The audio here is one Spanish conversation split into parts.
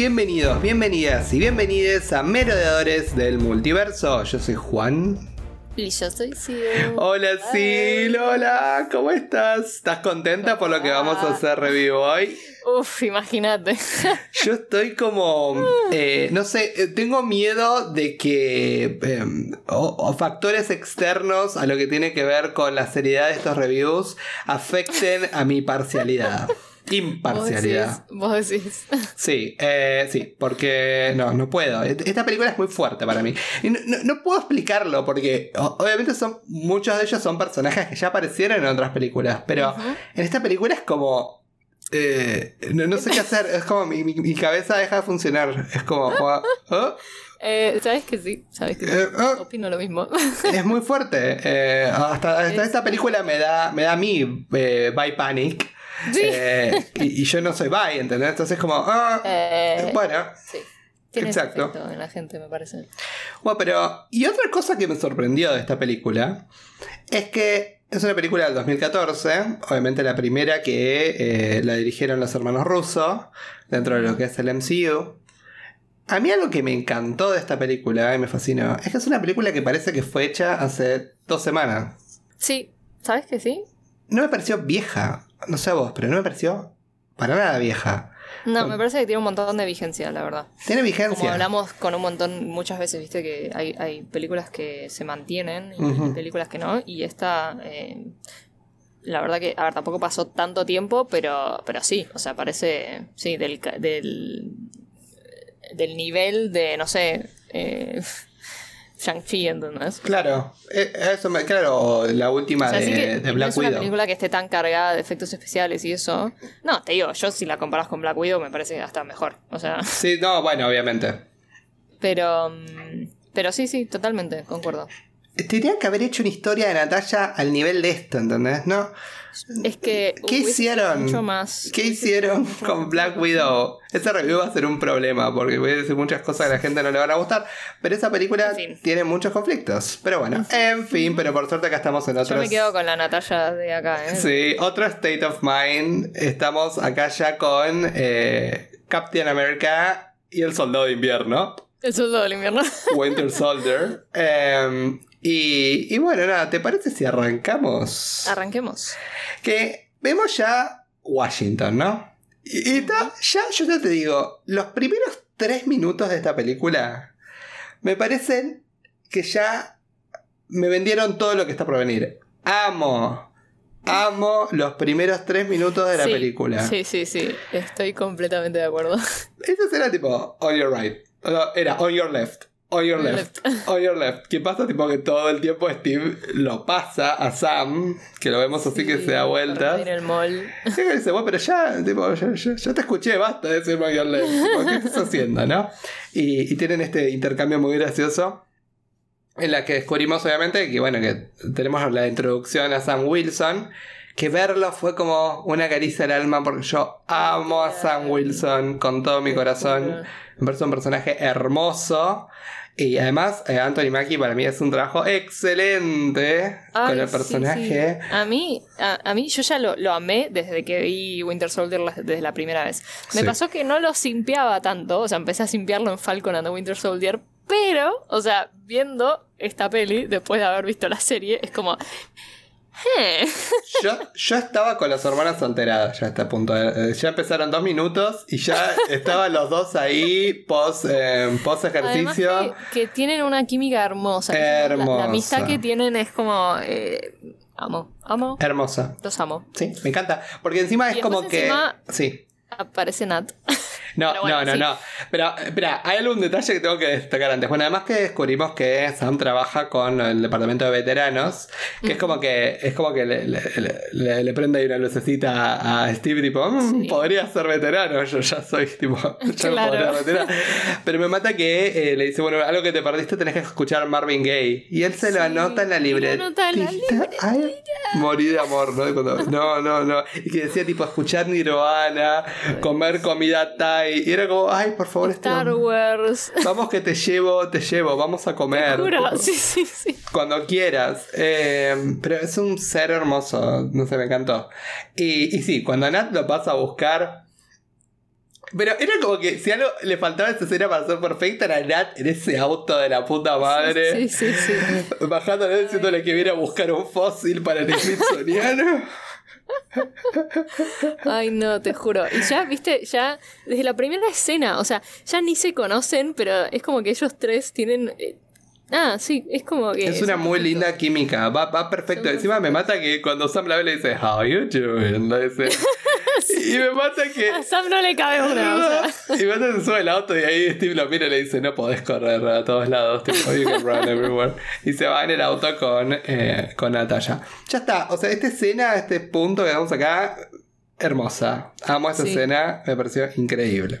Bienvenidos, bienvenidas y bienvenides a Merodeadores del Multiverso. Yo soy Juan. Y yo soy Sil. Hola Sil, hola, ¿cómo estás? ¿Estás contenta por lo que vamos a hacer review hoy? Uf, imagínate. Yo estoy como, eh, no sé, eh, tengo miedo de que eh, o, o factores externos a lo que tiene que ver con la seriedad de estos reviews afecten a mi parcialidad. Imparcialidad. Vos decís. Sí, eh, sí, porque no, no puedo. Esta película es muy fuerte para mí. Y no, no- no puedo explicarlo porque obviamente son muchos de ellos son personajes que ya aparecieron en otras películas, pero en esta película es como... eh, no, no sé qué hacer, es como mi, mi- mi cabeza deja de funcionar. Es como... ¿oh? Eh, ¿Sabes que sí? ¿Sabes que sí? Eh, oh. Opino lo mismo. Es muy fuerte. Eh, hasta, hasta esta película me da, me da a mí By Panic. Sí. Eh, y, y yo no soy By, ¿entendés? Entonces como... ah, Eh, bueno. sí. Tiene exacto. en la gente, me parece. Bueno, pero. Y otra cosa que me sorprendió de esta película es que es una película del 2014, obviamente la primera que eh, la dirigieron los hermanos rusos, dentro de lo que es el MCU. A mí algo que me encantó de esta película y me fascinó es que es una película que parece que fue hecha hace dos semanas. Sí, ¿sabes que sí? No me pareció vieja, no sé a vos, pero no me pareció para nada vieja. No, me parece que tiene un montón de vigencia, la verdad. Tiene Como vigencia. hablamos con un montón, muchas veces, viste que hay, hay películas que se mantienen y películas que no. Y esta, eh, la verdad que, a ver, tampoco pasó tanto tiempo, pero, pero sí, o sea, parece, sí, del, del, del nivel de, no sé, eh, Shang-Chi, ¿entendés? Claro, eh, eso me, claro, la última O sea, de, que de no Black es una Widow. película que esté tan cargada de efectos especiales y eso. No, te digo, yo si la comparas con Black Widow me parece hasta mejor. O sea, Sí, no, bueno, obviamente. pero. mm, Pero sí, sí, totalmente, concuerdo. Tendrían que haber hecho una historia de Natalia al nivel de esto, ¿entendés? ¿No? Es que. ¿Qué hicieron? Mucho más. ¿Qué hicieron con Black Widow? Ese review va a ser un problema porque voy a decir muchas cosas que a la gente no le van a gustar. Pero esa película En fin. tiene muchos conflictos. Pero bueno, en fin, pero por suerte acá estamos en Yo otros. me quedo con la Natalia de acá, ¿eh? Sí, otro state of mind. Estamos acá ya con eh, Captain America y el Soldado de Invierno. El soldado del invierno. Winter Soldier. Em, y, y bueno, nada, ¿te parece si arrancamos? Arranquemos. que vemos ya Washington, ¿no? Y, y ta- ya, yo ya te digo, los primeros tres minutos de esta película me parecen que ya me vendieron todo lo que está por venir. Amo, amo los primeros tres minutos de la Sí, película. Sí, sí, sí. Estoy completamente de acuerdo. Eso era tipo, on your right. Era on your left. On your left. On your left. ¿Qué pasa? Tipo que todo el tiempo Steve lo pasa a Sam, que lo vemos así que se da vueltas. En el mall. Sí, que dice, bueno, pero ya, tipo, ya, ya- ya te escuché, basta de decir on your left. Tipo, ¿Qué estás haciendo, no? Y, y tienen este intercambio muy gracioso. En la que descubrimos, obviamente, que bueno, que tenemos la introducción a Sam Wilson. Que verlo fue como una caricia al alma porque yo amo a Sam Wilson con todo mi corazón. Me parece un personaje hermoso. Y además, eh, Anthony Mackie para mí es un trabajo excelente con el personaje. sí. A mí, a, a mí yo ya lo, lo amé desde que vi Winter Soldier la- desde la primera vez. Me Sí. pasó que no lo simpeaba tanto, o sea, empecé a simpearlo en Falcon and the Winter Soldier, pero, o sea, viendo esta peli, después de haber visto la serie, es como... "Eh". Yo, yo estaba con las hormonas alteradas ya a este punto. Eh, Ya empezaron dos minutos y ya estaban los dos ahí post, eh, post Además ejercicio. que, que tienen una química hermosa. La- La, Hermosa. amistad que tienen es como... eh, amo, amo, Hermosa. los amo. Sí, me encanta. Porque encima es como que. Sí. Aparece Nat. No, Pero bueno, no, no, sí. no. Pero, espera, hay algún detalle que tengo que destacar antes. Bueno, además que descubrimos que Sam trabaja con el departamento de veteranos, que es como que es como que le, le, le- le prende ahí una lucecita a, a Steve, tipo, "Mm, Sí. podría ser veterano, yo ya soy, tipo, ya Claro. podría ser veterano. Pero me mata que eh, le dice, bueno, algo que te perdiste tenés que escuchar Marvin Gaye. Y él se lo Sí, anota en la libreta. anota en la Ay, morí de amor, ¿no? Cuando- no, no, no. Y que decía, tipo, escuchar Nirvana, comer comida Y era como, ay, por favor, este Star. Wars. Vamos que te llevo, te llevo, vamos a comer. Juro, sí, sí, sí. Cuando quieras. Eh, pero es un ser hermoso, no sé, me encantó. Y, y sí, cuando Nat lo pasa a buscar, Pero era como que si algo le faltaba esa escena para ser perfecta era Nat en ese auto de la puta madre. Sí, sí, sí. Bajándole diciéndole que viene a buscar un fósil para el Smithsoniano. Ay, no, te juro. Y ya, viste, ya desde la primera escena, o sea, ya ni se conocen, pero es como que ellos tres tienen. Ah, sí, es como que. Es una muy linda química, va, va perfecto. Son Encima me mata que cuando Sam la ve le dice, How you doing? Le dice. Y me mata que. A Sam no le cabe una, o sea. Y mata se sube el auto y ahí Steve lo mira y le dice, no podés correr a todos lados, tipo, you can run everywhere. Y se va en el auto con, eh, con Natalia. Ya está, o sea, esta escena, este punto que damos acá, hermosa. Amo esta Sí. escena, me pareció increíble.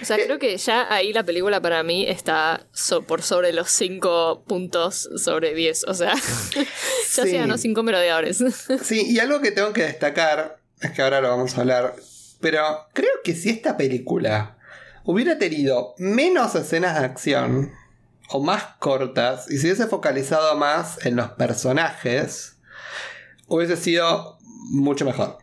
O sea, creo que ya ahí la película para mí está so- por sobre los 5 puntos sobre 10. O sea, ya Sí. se ganó 5 merodeadores. Sí, y algo que tengo que destacar, es que ahora lo vamos a hablar, pero creo que si esta película hubiera tenido menos escenas de acción, o más cortas, y se hubiese focalizado más en los personajes, hubiese sido mucho mejor.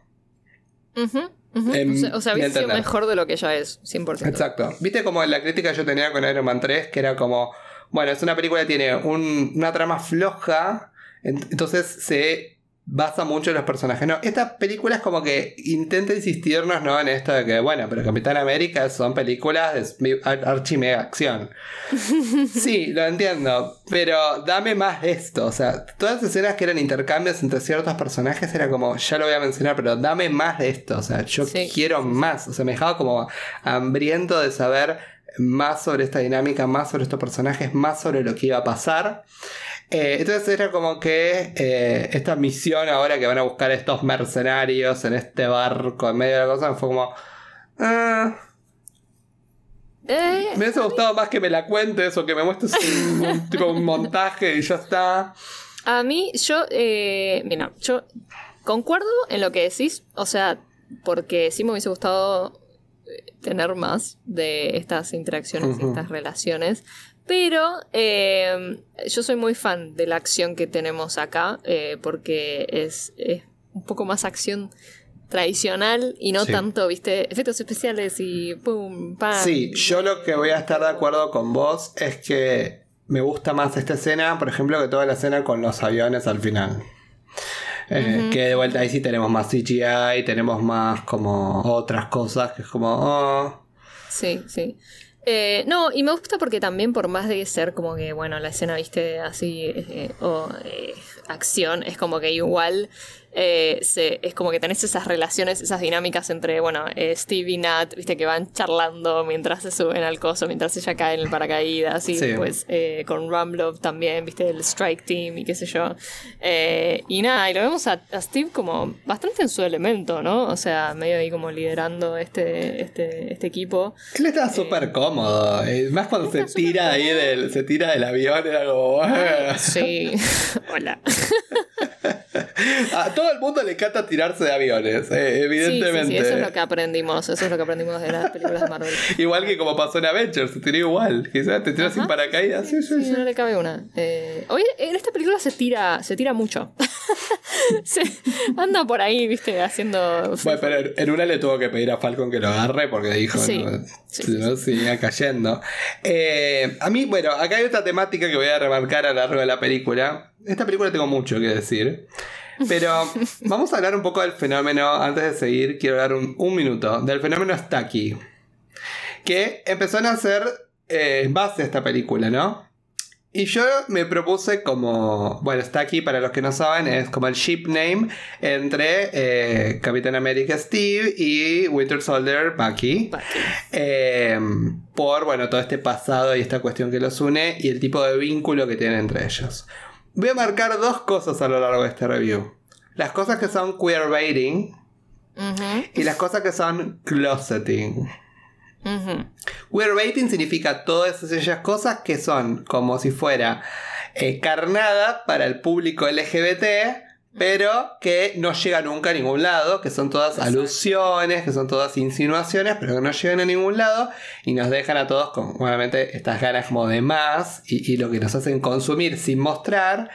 Ujú. En o sea, o sea, mi hubiese sido mejor de lo que ya es, 100%. Exacto. Viste como la crítica que yo tenía con Iron Man 3, que era como, bueno, es una película que tiene un- una trama floja, ent- entonces se basa mucho en los personajes. No, esta película es como que intenta insistirnos, ¿no? En esto de que, bueno, pero Capitán América son películas de ar- archi mega acción. Sí, lo entiendo, pero dame más de esto. O sea, todas las escenas que eran intercambios entre ciertos personajes era como, ya lo voy a mencionar, pero dame más de esto. O sea, yo Sí. quiero más. O sea, me dejaba como hambriento de saber más sobre esta dinámica, más sobre estos personajes, más sobre lo que iba a pasar. Eh, entonces era como que eh, esta misión ahora que van a buscar estos mercenarios en este barco en medio de la cosa fue como... ah, Eh, me hubiese gustado más que me la cuentes o que me muestres un, un tipo un montaje y ya está. a mí, yo, eh, mira, yo concuerdo en lo que decís, o sea, porque sí me hubiese gustado tener más de estas interacciones y estas relaciones. Pero eh, yo soy muy fan de la acción que tenemos acá, eh, porque es, es un poco más acción tradicional y no Sí. tanto, viste, efectos especiales y pum, pam. Sí, yo lo que voy a estar de acuerdo con vos es que me gusta más esta escena, por ejemplo, que toda la escena con los aviones al final. Eh. Que de vuelta ahí sí tenemos más CGI, tenemos más como otras cosas que es como... oh, Sí, sí. Eh, no, y me gusta porque también por más de ser como que, bueno, la escena, viste, así, eh, o eh, acción, es como que igual eh, se, es como que tenés esas relaciones, esas dinámicas entre, bueno, eh, Steve y Nat, viste, que van charlando mientras se suben al coso, mientras ella cae en el paracaídas, y Sí. pues eh, con Rumlove también, viste, el Strike Team y qué sé yo. Eh, y nada, y lo vemos a, a Steve como bastante en su elemento, ¿no? O sea, medio ahí como liderando este, este, este equipo. Él está súper cómodo, eh, más cuando se tira ahí cómodo. del, se tira del avión, era como... Sí, hola. A todo el mundo le encanta tirarse de aviones, eh, Sí, sí, evidentemente. sí, eso es lo que aprendimos, eso es lo que aprendimos de las películas de Marvel. Igual que como pasó en Avengers, se tiró igual. Quizás te tiras sin paracaídas. Sí, sí, Sí, no le cabe una. Eh, hoy en esta película se tira, se tira mucho. se anda por ahí, viste, haciendo. Bueno, pero en- una le tuvo que pedir a Falcon que lo agarre porque dijo, Sí. no, si no, seguía cayendo. Eh, a mí, bueno, acá hay otra temática que voy a remarcar a lo largo de la película. Esta película tengo mucho que decir. Pero vamos a hablar un poco del fenómeno. Antes de seguir, quiero hablar un, un minuto del fenómeno Stucky. Que empezó a nacer eh, en base a esta película, ¿no? Y yo me propuse como, bueno, aquí para los que no saben, es como el ship name entre eh, Capitán América Steve y Winter Soldier Bucky. Bucky. Eh, por, bueno, todo este pasado y esta cuestión que los une y el tipo de vínculo que tienen entre ellos. Voy a marcar dos cosas a lo largo de este review. Las cosas que son queerbaiting Ujú, y las cosas que son closeting. ujú. Queerbaiting significa todas aquellas cosas que son como si fuera eh, carnada para el público LGBT, pero que no llega nunca a ningún lado, que son todas Exacto. alusiones, que son todas insinuaciones, pero que no llegan a ningún lado y nos dejan a todos con, obviamente, estas ganas como de más y, y lo que nos hacen consumir sin mostrar.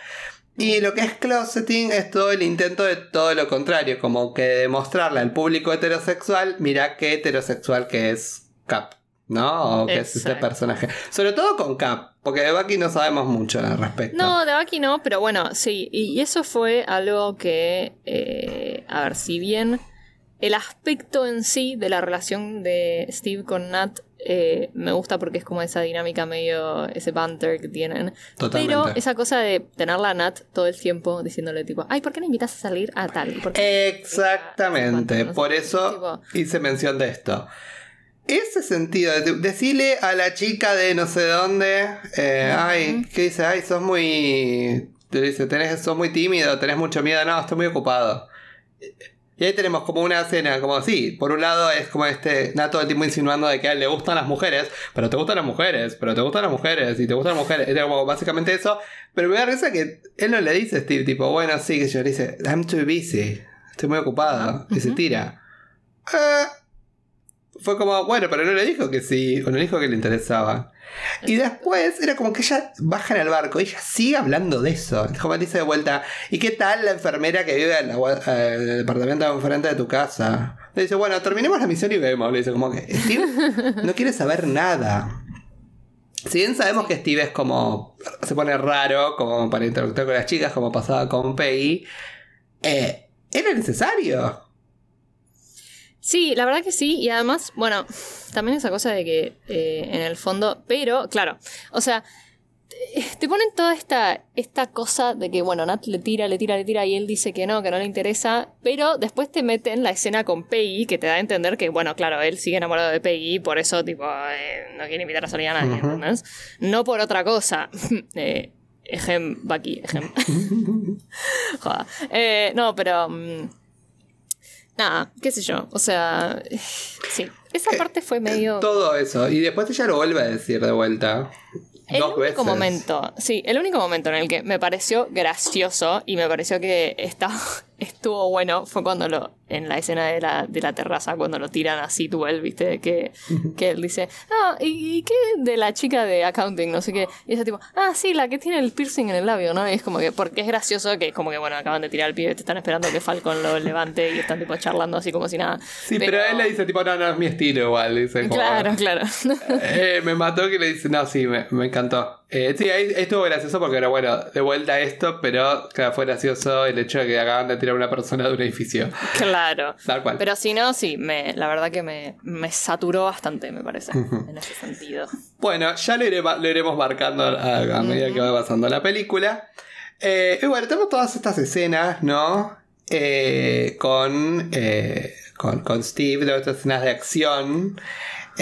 Y lo que es closeting es todo el intento de todo lo contrario, como que demostrarle al público heterosexual, mira qué heterosexual que es Cap, ¿no? O que es este personaje. Sobre todo con Cap, porque de Bucky no sabemos mucho al respecto. No, de Bucky no, pero bueno, sí. Y eso fue algo que, eh, a ver, si bien el aspecto en sí de la relación de Steve con Nat eh, me gusta porque es como esa dinámica medio, ese banter que tienen. Totalmente. Pero esa cosa de tenerla a Nat todo el tiempo diciéndole tipo, ay, ¿por qué no invitas a salir a tal? ¿Por qué Exactamente, por eso tipo- hice mención de esto. Ese sentido, de decirle a la chica de no sé dónde, eh, ay, ¿qué dice? Ay, sos muy. Te dice, tenés, sos muy tímido, tenés mucho miedo, no, estoy muy ocupado. Y ahí tenemos como una escena, como sí, por un lado es como este Nato todo el tiempo insinuando de que a él le gustan las mujeres, pero te gustan las mujeres, pero te gustan las mujeres, y te gustan las mujeres. Era como básicamente eso. Pero me da risa que él no le dice a Steve, tipo, bueno, sí, que yo le dice, I'm too busy, estoy muy ocupado, y se tira. Ah. Fue como, bueno, pero no le dijo que sí, o no le dijo que le interesaba. Y después era como que ella baja en el barco y ella sigue hablando de eso. Como dice de vuelta, ¿y qué tal la enfermera que vive en, la en el departamento de enfrente de tu casa? Le dice, bueno, terminemos la misión y vemos. Le dice, como que Steve no quiere saber nada. Si bien sabemos que Steve es como. se pone raro, como para interactuar con las chicas, como pasaba con Peggy, eh, era necesario. Sí, la verdad que sí, y además, bueno, también esa cosa de que eh, en el fondo, pero claro, o sea, te- ponen toda esta, esta cosa de que, bueno, Nat le tira, le tira, le tira y él dice que no, que no le interesa, pero después te meten la escena con Peggy que te da a entender que, bueno, claro, él sigue enamorado de Peggy, por eso, tipo, eh, no quiere invitar a salir a nadie. ¿entendés? No por otra cosa. eh, ejem, Bucky, ejem. Joda. Eh, no, pero... mm, Nada, qué sé yo. O sea, sí. Esa Eh, parte fue medio. Todo eso. Y después ella lo vuelve a decir de vuelta. El Dos único veces. momento, sí, el único momento en el que me pareció gracioso y me pareció que está, estuvo bueno fue cuando lo, en la escena de la, de la terraza, cuando lo tiran así tú él, viste, que, que él dice, ah, ¿y, y qué de la chica de accounting? No sé qué. Y ese tipo, ah, sí, la que tiene el piercing en el labio, ¿no? Y es como que, porque es gracioso que es como que, bueno, acaban de tirar el pibe, te están esperando que Falcon lo levante y están tipo charlando así como si nada. Sí, pero, él le dice, tipo, no, no es mi estilo igual. Dice, como, Claro, claro. Eh, me mató que le dice, no, sí, me, me encantó. Eh, sí, ahí, ahí estuvo gracioso porque era bueno, de vuelta a esto, pero claro, fue gracioso el hecho de que acaban de tirar a una persona de un edificio. Claro. Tal cual. Pero si no, sí, me, la verdad que me, me saturó bastante, me parece, en ese sentido. Bueno, ya lo, iré- lo iremos marcando a, a medida que va pasando la película. Eh, y bueno, tenemos todas estas escenas, ¿no? Eh, con, eh, con, con Steve, todas estas escenas de acción.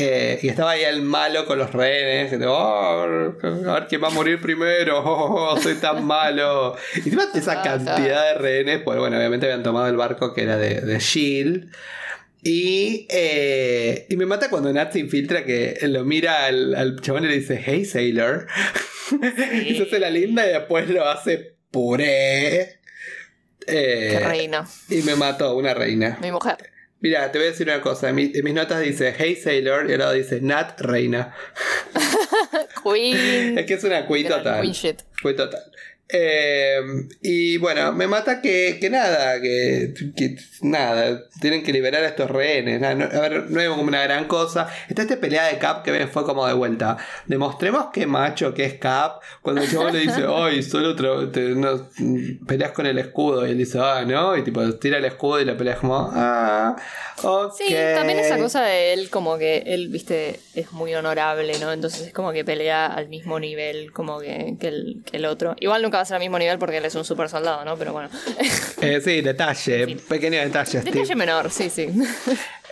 Eh, y estaba ahí el malo con los rehenes. que, "Oh, a ver quién va a morir primero. Oh, soy tan malo. Y encima esa Ajá. cantidad de rehenes, pues bueno, obviamente habían tomado el barco que era de, de Shield. Y, eh, y me mata cuando Nat se infiltra que lo mira al, al chabón y le dice, hey sailor. y se hace la linda y después lo hace puré. Eh, Qué reina. y me mató una reina. Mi mujer. Mira, te voy a decir una cosa. En, mi- en mis notas dice hey sailor y al lado dice Nat reina. Queen. Es que es una total. queen shit. Fue total. Eh, y bueno, me mata que, que nada, que, que nada, tienen que liberar a estos rehenes. nada, no- a ver, no es como una gran cosa. Está esta pelea de Cap que fue como de vuelta. Demostremos que macho que es Cap. Cuando el chabón le dice, ay, solo otro, te- no, peleas con el escudo. Y él dice, ah, no. Y tipo, tira el escudo y la pelea es como, ah. Sí, también esa cosa de él, como que él, viste, es muy honorable, ¿no? Entonces es como que pelea al mismo nivel como que, que, el, el otro. Igual nunca va a ser al mismo nivel porque él es un super soldado, ¿no? Pero bueno. Eh, sí, detalle, pequeño detalle, Steve. Detalle menor, sí, sí.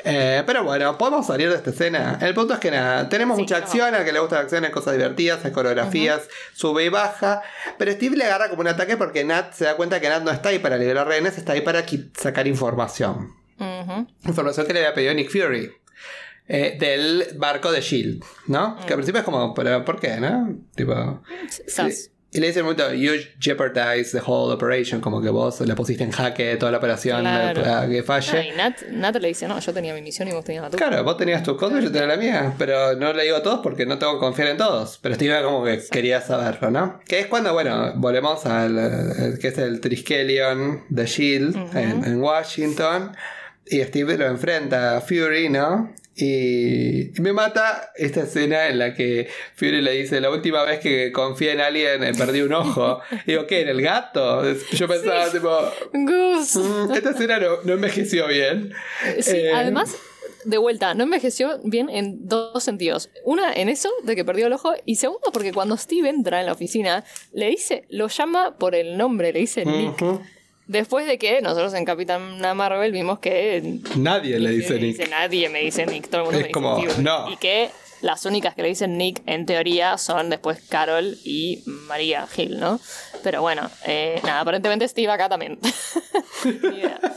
Eh, pero bueno, podemos salir de esta escena. El punto es que nada, tenemos Sí, mucha acción, al que le gusta la acción, hay cosas divertidas, hay coreografías, sube y baja. Pero Steve le agarra como un ataque porque Nat se da cuenta que Nat no está ahí para liberar rehenes, está ahí para sacar información. Información que le había pedido Nick Fury. eh, del barco de Shield, ¿no? Que al principio es como, ¿pero por qué, no? Tipo. Sas. Y le dice en momento, you jeopardize the whole operation, como que vos la pusiste en jaque toda la operación Claro. para que falle. Ah, y Nat, Nat le dice, no, yo tenía mi misión y vos tenías la tuya. Claro, vos tenías tus cosas y yo tenía la mía, pero no le digo a todos porque no tengo que confiar en todos. Pero Steve como que quería saberlo, ¿no? Que es cuando, bueno, volvemos al el que es el Triskelion de Shield en, en Washington y Steve lo enfrenta a Fury, ¿no? Y, me mata esta escena en la que Fury le dice, la última vez que confié en alguien eh, perdí un ojo. Y digo, ¿qué? ¿En el gato? Yo pensaba, tipo, Gus. "Mm, esta escena no, no envejeció bien. Sí, Eh, además, de vuelta, no envejeció bien en dos sentidos. Una, en eso, de que perdió el ojo. Y segundo, porque cuando Steve entra en la oficina, le dice, lo llama por el nombre, le dice Nick. Después de que nosotros en Capitana Marvel vimos que Nadie le dice me Nick. nadie me dice Nick, todo el mundo Es me dice como, Steve. no. Y que las únicas que le dicen Nick en teoría son después Carol y María Hill, ¿no? Pero bueno, eh, nada, aparentemente Steve acá también. Ni idea.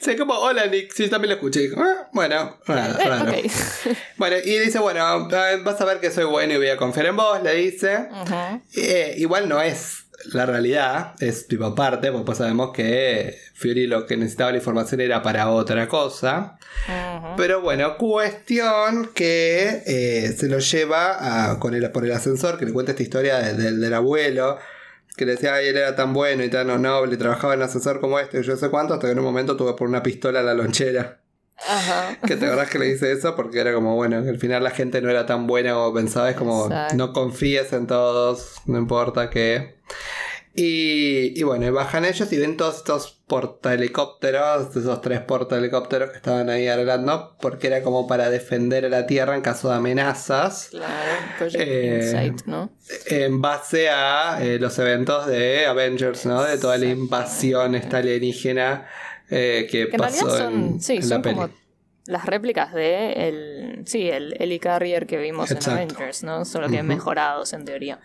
Sí, como, hola Nick, sí, también lo escuché. "Ah, bueno, raro, Eh, raro. ok. Bueno, y dice, bueno, ah, vas a ver que soy bueno y voy a confiar en vos, le dice. Ujú. Eh, igual no es la realidad, es tipo aparte, porque pues sabemos que Fury lo que necesitaba la información era para otra cosa. Pero bueno, cuestión que eh, se lo lleva a- con el, por el ascensor, que le cuenta esta historia de- del- del abuelo, que le decía, ay, él era tan bueno y tan noble, y trabajaba en el ascensor como este, y yo sé cuánto, hasta que en un momento tuve por una pistola a la lonchera. Ajá. Que te acordás que le dice eso porque era como, bueno, que al final la gente no era tan buena como pensaba, es como, Exacto. no confíes en todos, no importa qué. Y, y bueno, y bajan ellos y ven todos estos portahelicópteros, esos tres portahelicópteros que estaban ahí arreglando, porque era como para defender a la Tierra en caso de amenazas, Claro, Eh, Insight, ¿no? en base a eh, los eventos de Avengers, ¿no? De toda la invasión esta alienígena eh, que, Que en realidad pasó son, en, sí, en son la peli. como las réplicas de el, sí, el Helicarrier que vimos Exacto. en Avengers, ¿no? Solo que Ujú. mejorados en teoría.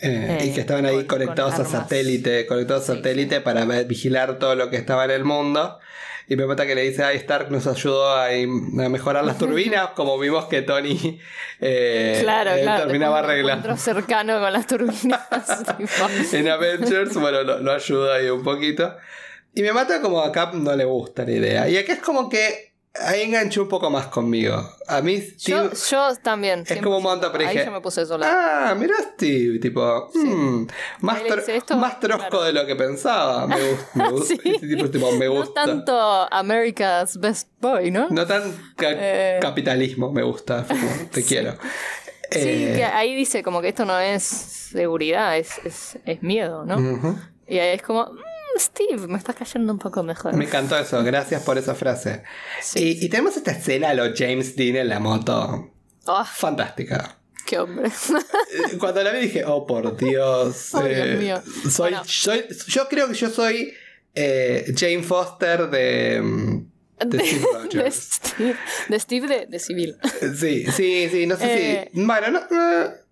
Eh, y Eh, que estaban ahí con- conectados con a satélite, conectados a Sí, satélite para ver- vigilar todo lo que estaba en el mundo. Y me mata que le dice, ay, Stark nos ayudó a, mejorar las turbinas, como vimos que Tony eh, claro, eh, claro. terminaba arreglando. cercano con las turbinas. En Avengers, bueno, lo, lo ayuda ahí un poquito. Y me mata como a Cap no le gusta la idea. Y acá es como que ahí enganchó un poco más conmigo. A mí Steve... Yo, yo también. Es como un pero Ahí dije, yo me puse sola. Ah, mira Steve, tipo, mm, más, Ahí tro- más trosco claro. de lo que pensaba. Me gusta, me gusta. Sí. Ese tipo, tipo, me no tanto America's Best Boy, ¿no? No tan ca- Eh. capitalismo, me gusta. te quiero. Sí, Eh, que ahí dice como que esto no es seguridad, es, es, es miedo, ¿no? Y ahí es como, "Mm, Steve, me estás cayendo un poco mejor. Me encantó eso, gracias por esa frase. Sí. Y, y tenemos esta escena a lo James Dean en la moto. Ah, Fantástica. qué hombre. Eh, Cuando la vi dije, oh por Dios. Oh, Dios eh, mío. Soy, Bueno. soy- yo creo que yo soy eh, Jane Foster de, de Steve de. Steve, de, Steve de, de civil. Sí, sí, sí, no sé Eh, si. Bueno, no.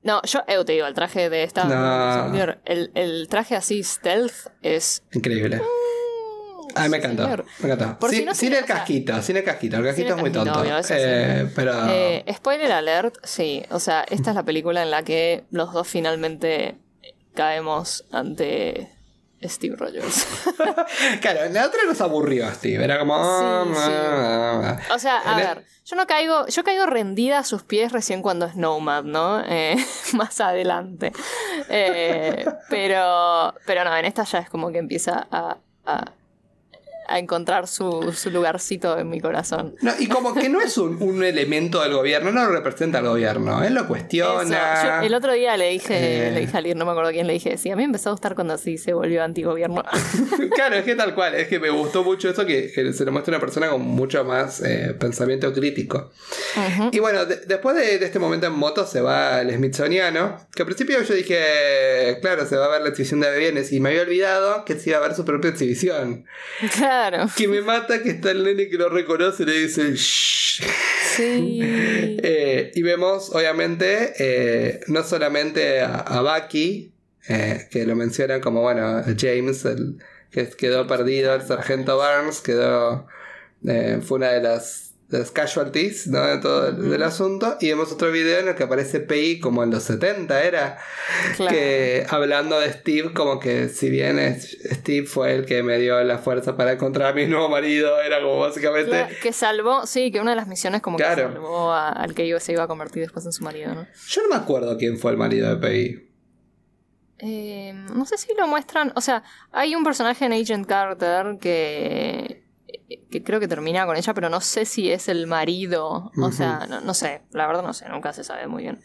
No, yo eh, te digo, el traje de esta. No. El, el traje así stealth es. increíble. Ay, me encantó. señor. Me encantó. Por si sin no sin el sea, casquito, sin el casquito. El casquito es muy tonto. obvio, Eh, pero. Eh, spoiler alert, sí. O sea, esta es la película en la que los dos finalmente caemos ante Steve Rogers. claro, en la otra nos aburrió Steve. Era como. ah, Sí, sí. ah, ah. O sea, a ver, yo no caigo, yo caigo rendida a sus pies recién cuando es Nomad, ¿no? Eh, más adelante. Eh, pero, pero no, en esta ya es como que empieza a, a, a encontrar su, su lugarcito en mi corazón. No, y como que no es un, un elemento del gobierno, no lo representa al gobierno. Él lo cuestiona. yo el otro día le dije, Eh. le dije a alguien, no me acuerdo quién le dije, sí, a mí me empezó a gustar cuando así se volvió antigobierno. claro, es que tal cual, es que me gustó mucho eso que, que se le muestra una persona con mucho más eh, pensamiento crítico. Y bueno, de- después de, de este momento en moto se va el Smithsoniano, que al principio yo dije, claro, se va a ver la exhibición de aviones y me había olvidado que se iba a ver su propia exhibición. Claro. Que me mata que está el nene que lo reconoce y le dice, "Shh". Sí. Eh, y vemos, obviamente, eh, no solamente a, a Bucky, eh, que lo mencionan como, bueno, a James, el que quedó perdido, el sargento Barnes, quedó, eh, fue una de las de las casualties, ¿no? De todo el del asunto. Y vemos otro video en el que aparece PI como en los 70 era. Claro. Que hablando de Steve, como que si bien es- Steve fue el que me dio la fuerza para encontrar a mi nuevo marido, era como básicamente... Claro, que salvó, sí, que una de las misiones como Claro. que salvó a- al que iba- se iba a convertir después en su marido, ¿no? Yo no me acuerdo quién fue el marido de PI. Eh, no sé si lo muestran, o sea, hay un personaje en Agent Carter que, que creo que termina con ella, pero no sé si es el marido, o sea, no, no sé, la verdad no sé, nunca se sabe muy bien.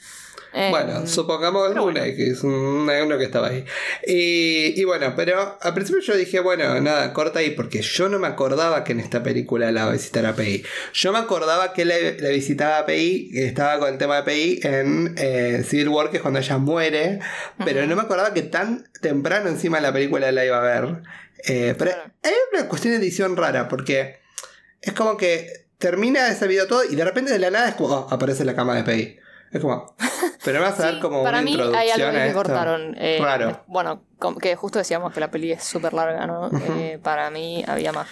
Eh, Bueno, supongamos pero un bueno. X, un uno que estaba ahí. Y, y bueno, pero al principio yo dije, bueno, nada, corta ahí, porque yo no me acordaba que en esta película la visitara a PI. Yo me acordaba que la, la visitaba a PI, que estaba con el tema de PI en eh, Civil War, que es cuando ella muere, pero no me acordaba que tan temprano encima de la película la iba a ver. Eh, pero hay una cuestión de edición rara, porque es como que termina ese video todo y de repente de la nada es como, oh, aparece la cama de PI. Es como, pero me vas a Sí, dar como para una mí introducción hay algo a que esto. cortaron. eh, Raro. Bueno, que justo decíamos que la peli es súper larga, ¿no? Eh, para mí había más.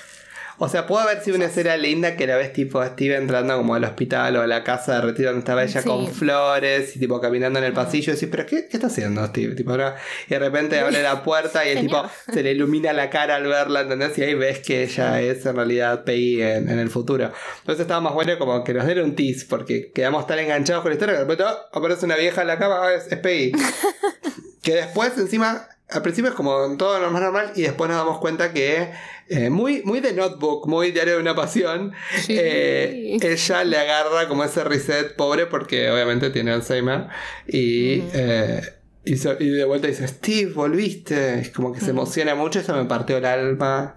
O sea, puede haber sido una escena linda que la ves tipo a Steve entrando como al hospital o a la casa de retiro donde estaba ella Sí. con flores y tipo caminando en el pasillo y decís, pero ¿qué, qué está haciendo Steve? Tipo, ¿no? Y de repente abre la puerta y el tipo se le ilumina la cara al verla, ¿entendés? Y ahí ves que ella es en realidad PI en, en el futuro. Entonces estaba más bueno como que nos den un tease porque quedamos tan enganchados con la historia que de repente oh, aparece una vieja en la cama, ah, es, es PI. que después encima al principio es como todo lo más normal y después nos damos cuenta que eh, muy, muy de notebook, muy diario de una pasión, Sí. eh, ella le agarra como ese reset pobre porque obviamente tiene Alzheimer y, eh, y, so- y de vuelta dice, Steve, volviste, es como que se emociona mucho, eso me partió el alma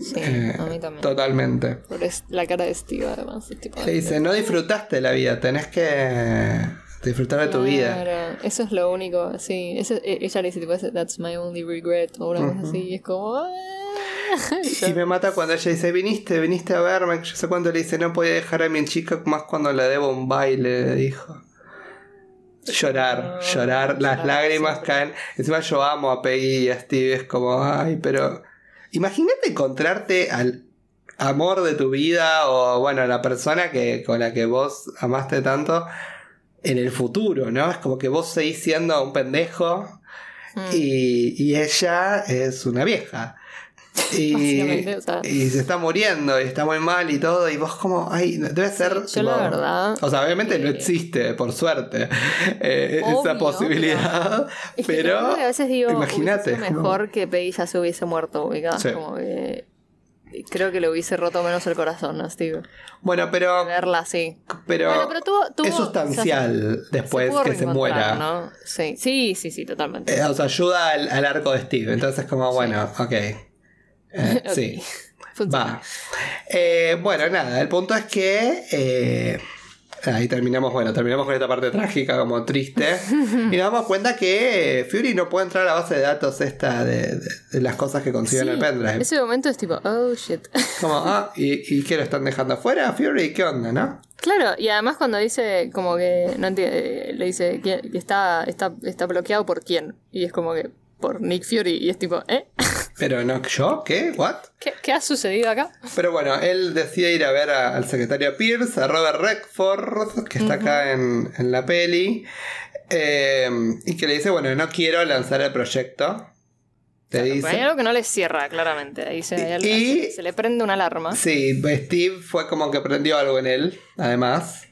Sí, a mí también. totalmente. Por es- la cara de Steve, además. tipo, Le dice, no disfrutaste la vida, tenés que disfrutar de tu vida. Claro, eso es lo único, sí. Eso, e- ella le dice, tipo, that's my only regret, o una cosa así, y es como... "Ah". Y me mata cuando ella dice, viniste, viniste a verme. Yo sé cuánto le dice, no podía dejar a mi chica más cuando le debo un baile, le dijo. Llorar, llorar, las llorar lágrimas siempre. caen. Encima yo amo a Peggy y a Steve, es como, ay, pero. Imagínate encontrarte al amor de tu vida o, bueno, la persona que, con la que vos amaste tanto en el futuro, ¿no? Es como que vos seguís siendo un pendejo Mm. y, y ella es una vieja. Y, Básicamente, o sea. y se está muriendo y está muy mal y todo. Y vos, como, ay, debe ser. yo la verdad O sea, obviamente no existe, por suerte, eh, esa Obvio, posibilidad. Es que pero. a veces digo, imagínate, como- mejor que Peggy ya se hubiese muerto, ubicás, Sí. como que creo que le hubiese roto menos el corazón a Steve. Bueno, pero. Verla así. Pero, Bueno, pero tuvo- tuvo- es sustancial o sea, después que se muera. ¿no? Sí, sí, sí, sí, totalmente. Eh, o sea, ayuda al, al arco de Steve. Entonces, como, bueno, ok. Eh, Ok. Sí. Funciona. Va. Eh, bueno, nada, el punto es que. Eh, ahí terminamos, bueno, terminamos con esta parte trágica, como triste. y nos damos cuenta que eh, Fury no puede entrar a la base de datos esta de, de- de las cosas que consigue en el Sí, pendrive. Ese momento es tipo, oh shit. Como, ah, ¿y, ¿y qué lo están dejando afuera? Fury, ¿qué onda, no? Claro, y además cuando dice como que no entiende, le dice que, que está, está, está bloqueado por quién. Y es como que por Nick Fury. Y es tipo, ¿eh? Pero no, ¿yo? ¿Qué? ¿What? ¿Qué, qué ha sucedido acá? Pero bueno, él decide ir a ver a- al secretario Pierce, a Robert Redford, que está acá en, en la peli, eh, y que le dice, bueno, no quiero lanzar el proyecto. Te Pero hay dice. algo que no le cierra, claramente. Ahí se, algo- Y- se le prende una alarma. Sí, Steve fue como que prendió algo en él, además.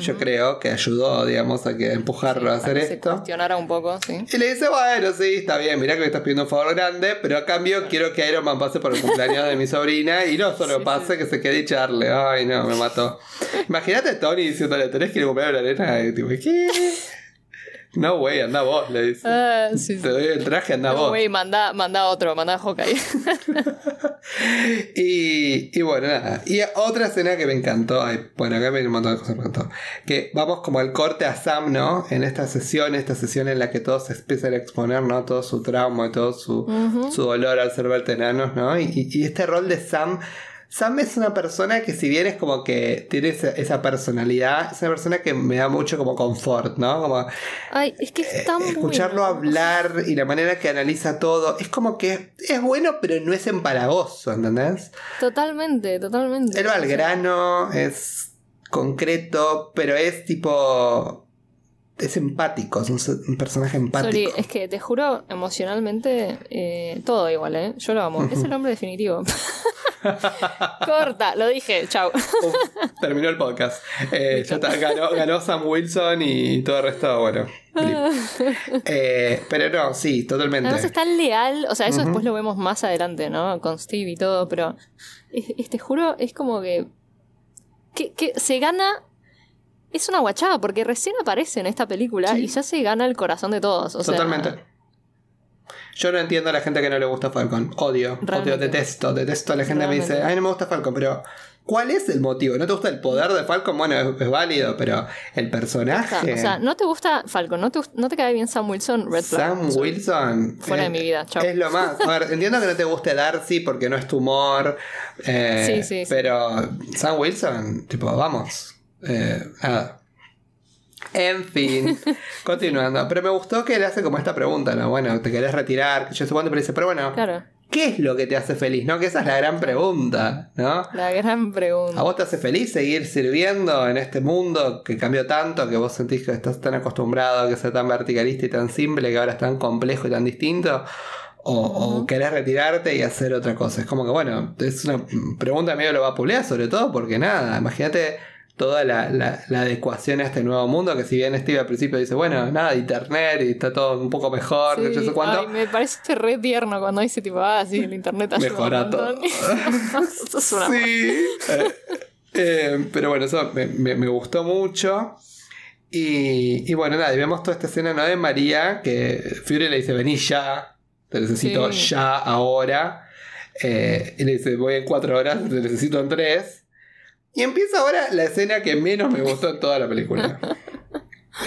Yo creo que ayudó, digamos, a que empujarlo a hacer que se esto. cuestionara un poco, sí. Y le dice, bueno, sí, está bien, mira que me estás pidiendo un favor grande, pero a cambio quiero que Iron Man pase por el cumpleaños de mi sobrina y no solo Sí, pase, que se quede y charle. Ay, no, me mató. Imagínate a Tony diciéndole, tenés que ir a cumpleaños de la nena. Y tipo, ¿qué? No, güey, anda vos, le dice. Ah, sí. Te doy el traje, anda No, vos. güey, manda, manda otro, manda a Hawkeye. Y, y bueno, nada. Y otra escena que me encantó. ay, bueno, acá me un montón de cosas que me encantó. Que vamos como al corte a Sam, ¿no? En esta sesión, esta sesión en la que todos empiezan a exponer, ¿no? Todo su trauma y todo su, su dolor al ser enanos, ¿no? Y, y- y este rol de Sam Sam es una persona que si bien es como que tiene esa, esa personalidad, es una persona que me da mucho como confort, ¿no? Como Ay, es que es tan eh, escucharlo bueno. hablar y la manera que analiza todo, es como que es bueno pero no es empalagoso, ¿entendés? Totalmente, totalmente. Él va al grano, es concreto, pero es tipo... Es empático, es un, un personaje empático. Sorry, es que te juro, emocionalmente, eh, todo igual, ¿eh? Yo lo amo. Es el hombre definitivo. Corta, lo dije, chau. Uf, terminó el podcast. Eh, ya está, ganó, ganó Sam Wilson y todo el resto, bueno. Eh, pero no, sí, totalmente. Además es tan leal, o sea, eso después lo vemos más adelante, ¿no? Con Steve y todo, pero es, es- te juro, es como que, que, que se gana... Es una guachada, porque recién aparece en esta película Sí. y ya se gana el corazón de todos. O sea, Totalmente. Yo no entiendo a la gente que no le gusta Falcon. Odio, odio, detesto, detesto a la gente que me dice, ay, no me gusta Falcon, pero ¿cuál es el motivo? ¿No te gusta el poder de Falcon? Bueno, es, es válido, pero el personaje... o sea, no te gusta Falcon, no te, no te cae bien Sam Wilson, Red Flag. Sam. Wilson. Fuera de mi vida, chao. Es lo más. A ver, entiendo que no te guste Darcy porque no es tu humor. eh, Sí, sí, sí. Pero Sam Wilson, tipo, vamos. eh, nada. En fin, continuando. Pero me gustó que le hace como esta pregunta, ¿no? Bueno, ¿te querés retirar? Que yo cuándo, pero dice, pero bueno, Claro, ¿qué es lo que te hace feliz? ¿No? Que esa es la gran pregunta, ¿no? la gran pregunta. ¿A vos te hace feliz seguir sirviendo en este mundo que cambió tanto, que vos sentís que estás tan acostumbrado a que sea tan verticalista y tan simple, que ahora es tan complejo y tan distinto? O, o querés retirarte y hacer otra cosa. Es como que, bueno, es una pregunta medio lo va a pulear, sobre todo porque nada, imagínate toda la, la- la adecuación a este nuevo mundo, que si bien Steve al principio dice, bueno, nada, internet y está todo un poco mejor, Sí, sé cuánto. ay, me parece re tierno cuando dice tipo, ah, sí, el internet ayuda Mejora un todo. Eso es una Sí. Eh, eh, pero bueno, eso me, me- me gustó mucho. Y, y bueno, nada, y vemos toda esta escena ¿no? de María que Fury le dice, vení ya, te necesito Sí. ya, ahora. Eh, y le dice, voy en cuatro horas, te necesito en tres. Y empieza ahora la escena que menos me gustó en toda la película.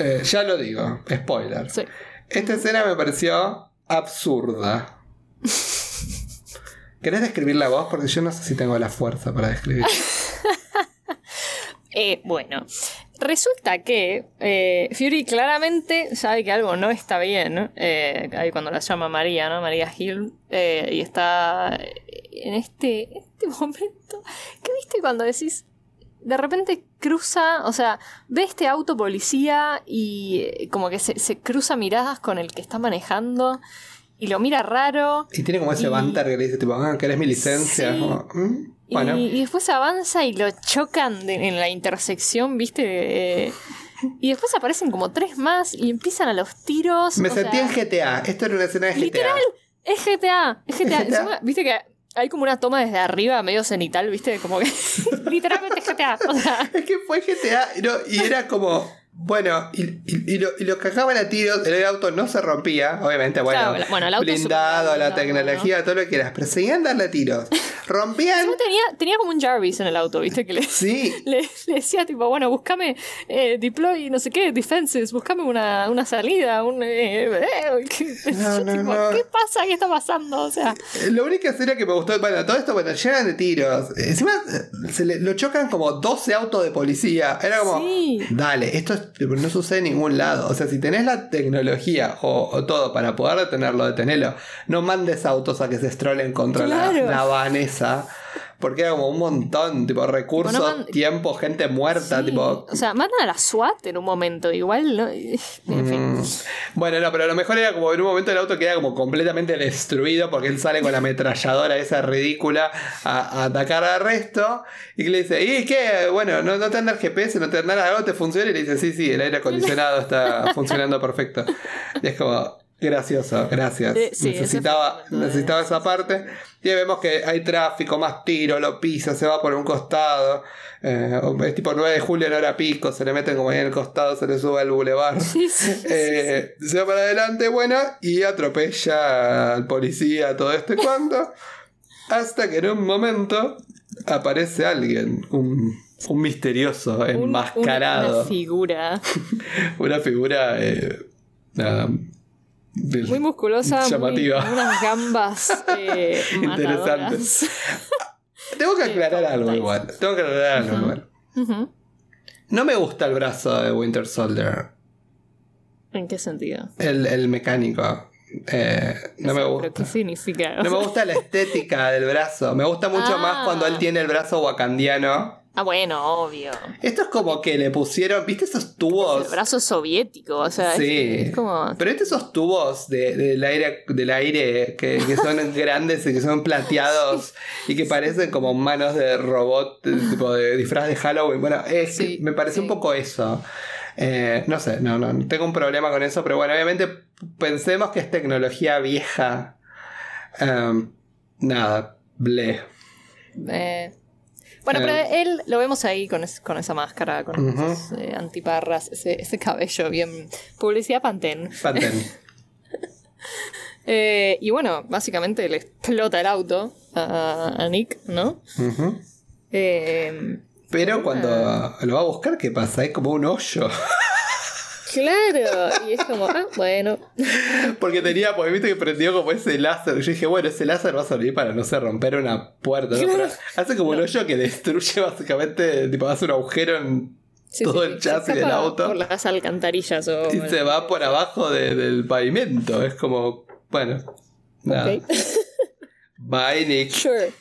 Eh, ya lo digo, spoiler. Sí. Esta escena me pareció absurda. ¿Querés describir la voz? Porque yo no sé si tengo la fuerza para describir. Eh, bueno, resulta que eh, Fury claramente sabe que algo no está bien. eh, ahí cuando la llama María, ¿no? María Hill. y está en este, este momento. ¿Qué viste cuando decís? De repente cruza, o sea, ve este auto policía y eh, como que se, se cruza miradas con el que está manejando y lo mira raro. Y tiene como ese Y- banter que le dice, tipo, ah, ¿querés mi licencia? Sí. Como, "Mm, Y, Bueno, y después avanza y lo chocan de- en la intersección, ¿viste? Eh, y después aparecen como tres más y empiezan a los tiros. me sentí sea, en GTA. Esto era una escena de GTA. Literal. Es GTA, es GTA. Es GTA. Encima, Viste que hay como una toma desde arriba, medio cenital, ¿viste? Como que literalmente GTA. O sea, Es que fue GTA no- y era como. Bueno, y, y- y lo, y lo cagaban a tiros, el auto no se rompía, obviamente, bueno, Claro, bueno, el auto blindado, la tecnología, todo lo que quieras, pero seguían darle a tiros. Rompían. tenía, tenía como un Jarvis en el auto, ¿viste? Que le, Sí, le, le decía tipo, bueno, búscame eh, deploy, no sé qué, defenses, búscame una, una salida, un... eh, eh, ¿qué, No, yo, no, tipo, no. ¿qué pasa? ¿Qué está pasando? O sea, La única escena que me gustó, bueno, todo esto, bueno, llegan de tiros. Encima eh, se le- lo chocan como 12 autos de policía. Era como, Sí. dale, esto es- no sucede en ningún lado. O sea, si tenés la tecnología o, o todo para poder detenerlo, detenerlo, no mandes autos a que se estrolen contra la, la vanesa. Porque era como un montón, tipo, recursos, Bueno, tiempo, gente muerta, sí. tipo. o sea, mandan a la SWAT en un momento, igual, ¿no? En fin. Mm. Bueno, no, pero lo mejor era como en un momento el auto queda como completamente destruido porque él sale con la ametralladora esa ridícula a, a atacar al resto y le dice, ¿y qué? Bueno, no, no te anda el GPS, no te anda algo, te funciona y le dice, sí, sí, el aire acondicionado está funcionando perfecto. Y es como, gracioso, gracias. Eh, sí, necesitaba, necesitaba esa parte. Y vemos que hay tráfico, más tiro, lo pisa, se va por un costado. Eh, es tipo 9 de julio en hora pico, se le meten como ahí en el costado, se le sube al bulevar. Sí, sí, sí, Eh, se va para adelante, bueno, y atropella al policía, todo esto y cuanto. Hasta que en un momento aparece alguien, un, un misterioso, Un- enmascarado. Una, figura Una figura. eh, nada, del- muy musculosa, muy- Llamativa. unas gambas eh, Interesantes. Tengo que aclarar algo igual. Tengo que aclarar algo igual. No me gusta el brazo de Winter Soldier. ¿En qué sentido? El, el mecánico. Eh, no me ¿Pero gusta. qué significa? No me gusta la estética del brazo. Me gusta mucho Ah. más cuando él tiene el brazo wakandiano. Ah, bueno, obvio. Esto es como que le pusieron, ¿viste esos tubos? El brazo soviético, o sea, es- Sí. es, como... Pero ¿viste esos tubos de- del aire, del aire que, que son grandes y que son plateados y que parecen como manos de robot, de- tipo de disfraz de Halloween? Bueno, es Sí, me parece un poco eso. Eh, no sé, no, no, tengo un problema con eso, pero bueno, obviamente pensemos que es tecnología vieja. Em, nada, ble. eh, Bueno, Eh. pero él lo vemos ahí con, es- con esa máscara, con esas eh, antiparras, ese, ese cabello bien... Publicidad Pantene. Pantene. Eh, y bueno, básicamente le explota el auto a, a Nick, ¿no? Eh, Pero cuando lo va a buscar, ¿qué pasa? Es como un hoyo. Claro, y es como, ah, bueno. Porque tenía, porque viste que prendió como ese láser. Yo dije, bueno, ese láser va a servir para, no sé, romper una puerta. ¿no? Hace como un hoyo que destruye básicamente, tipo, hace un agujero en Sí, todo sí, el chasis del auto Por las alcantarillas o... y se va por abajo de- del pavimento. Es como, bueno, nada. Ok. Bye, Nick. Sure.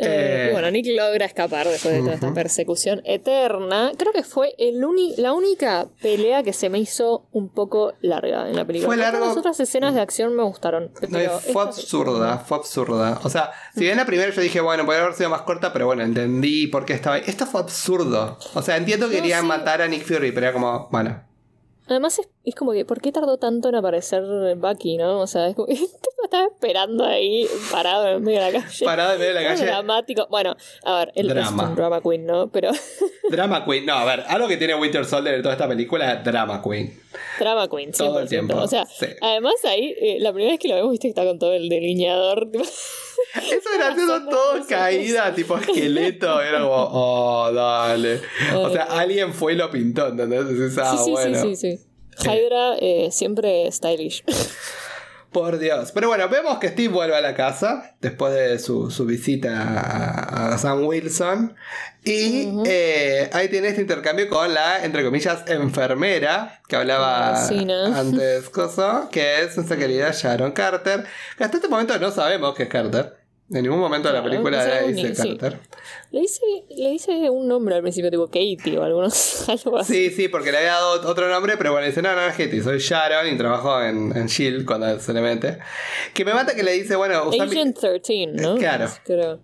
Eh, Eh. y bueno, Nick logra escapar después de toda esta persecución eterna. Creo que fue el la única pelea que se me hizo un poco larga en la película. Fue largo. Las otras escenas de acción me gustaron. No, fue absurda, fue absurda. O sea, si bien la primera yo dije, bueno, podría haber sido más corta, pero bueno, entendí por qué estaba ahí. Esto fue absurdo. O sea, entiendo que No, querían sí. matar a Nick Fury, pero era como, bueno. Además es, es como que, ¿por qué tardó tanto en aparecer Bucky, no? O sea, es como que el estaba esperando ahí, parado en medio de la calle. Parado en medio de la Todo calle. dramático. Bueno, a ver, él Drama. es un drama queen, ¿no? Pero Drama Queen. No, a ver, algo que tiene Winter Soldier en toda esta película es Drama Queen. drama queen, 100%. Todo el tiempo, O sea, sí. además ahí, eh, la primera vez que lo vemos, viste que está con todo el delineador. tipo, Eso era todo cosas. caída, tipo esqueleto. Era como, oh, dale. O sea, alguien fue y lo pintó, ¿entendés? Ah, sí, sí, bueno. sí, sí, sí. Hydra eh, siempre stylish. Por Dios. Pero bueno, vemos que Steve vuelve a la casa después de su, su visita a, a Sam Wilson. Y eh, ahí tiene este intercambio con la, entre comillas, enfermera que hablaba La vecina. antes, que es nuestra querida Sharon Carter. Que hasta este momento no sabemos que es Carter. En ningún momento de la Claro, película dice ni- sí. Carter. Le dice, le dice un nombre al principio, tipo Katie o algunos, algo así. Sí, sí, porque le había dado otro nombre, pero bueno, dice, no, no, es Hetty, soy Sharon y trabajo en, en S.H.I.E.L.D. cuando se le mete. Que me mata que le dice, bueno, usa mi- Agent 13, ¿no? Claro. Creo.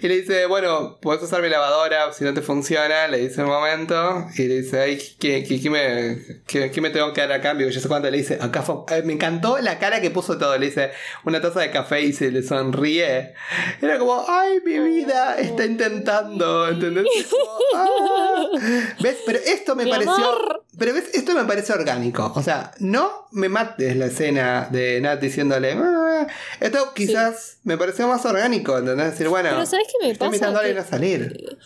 Y le dice, bueno, puedes usar mi lavadora si no te funciona. Le dice un momento. Y le dice, ay, ¿qué, qué, qué me, qué, qué me tengo que dar a cambio? Yo sé cuánto. Le dice, acá eh, me encantó la cara que puso todo. Le dice, una taza de café y se le sonríe. Era como, ay, mi vida está intentando. ¿Entendés? Como, "Ah". ¿Ves? Pero esto me Mi pareció. amor. Pero ves, esto me parece orgánico. O sea, no me mates la escena de Nat diciéndole. "Ah". Esto quizás me pareció más orgánico, ¿entendés? Decir, bueno, Pero ¿sabes qué me estoy pasa? invitando a alguien a salir.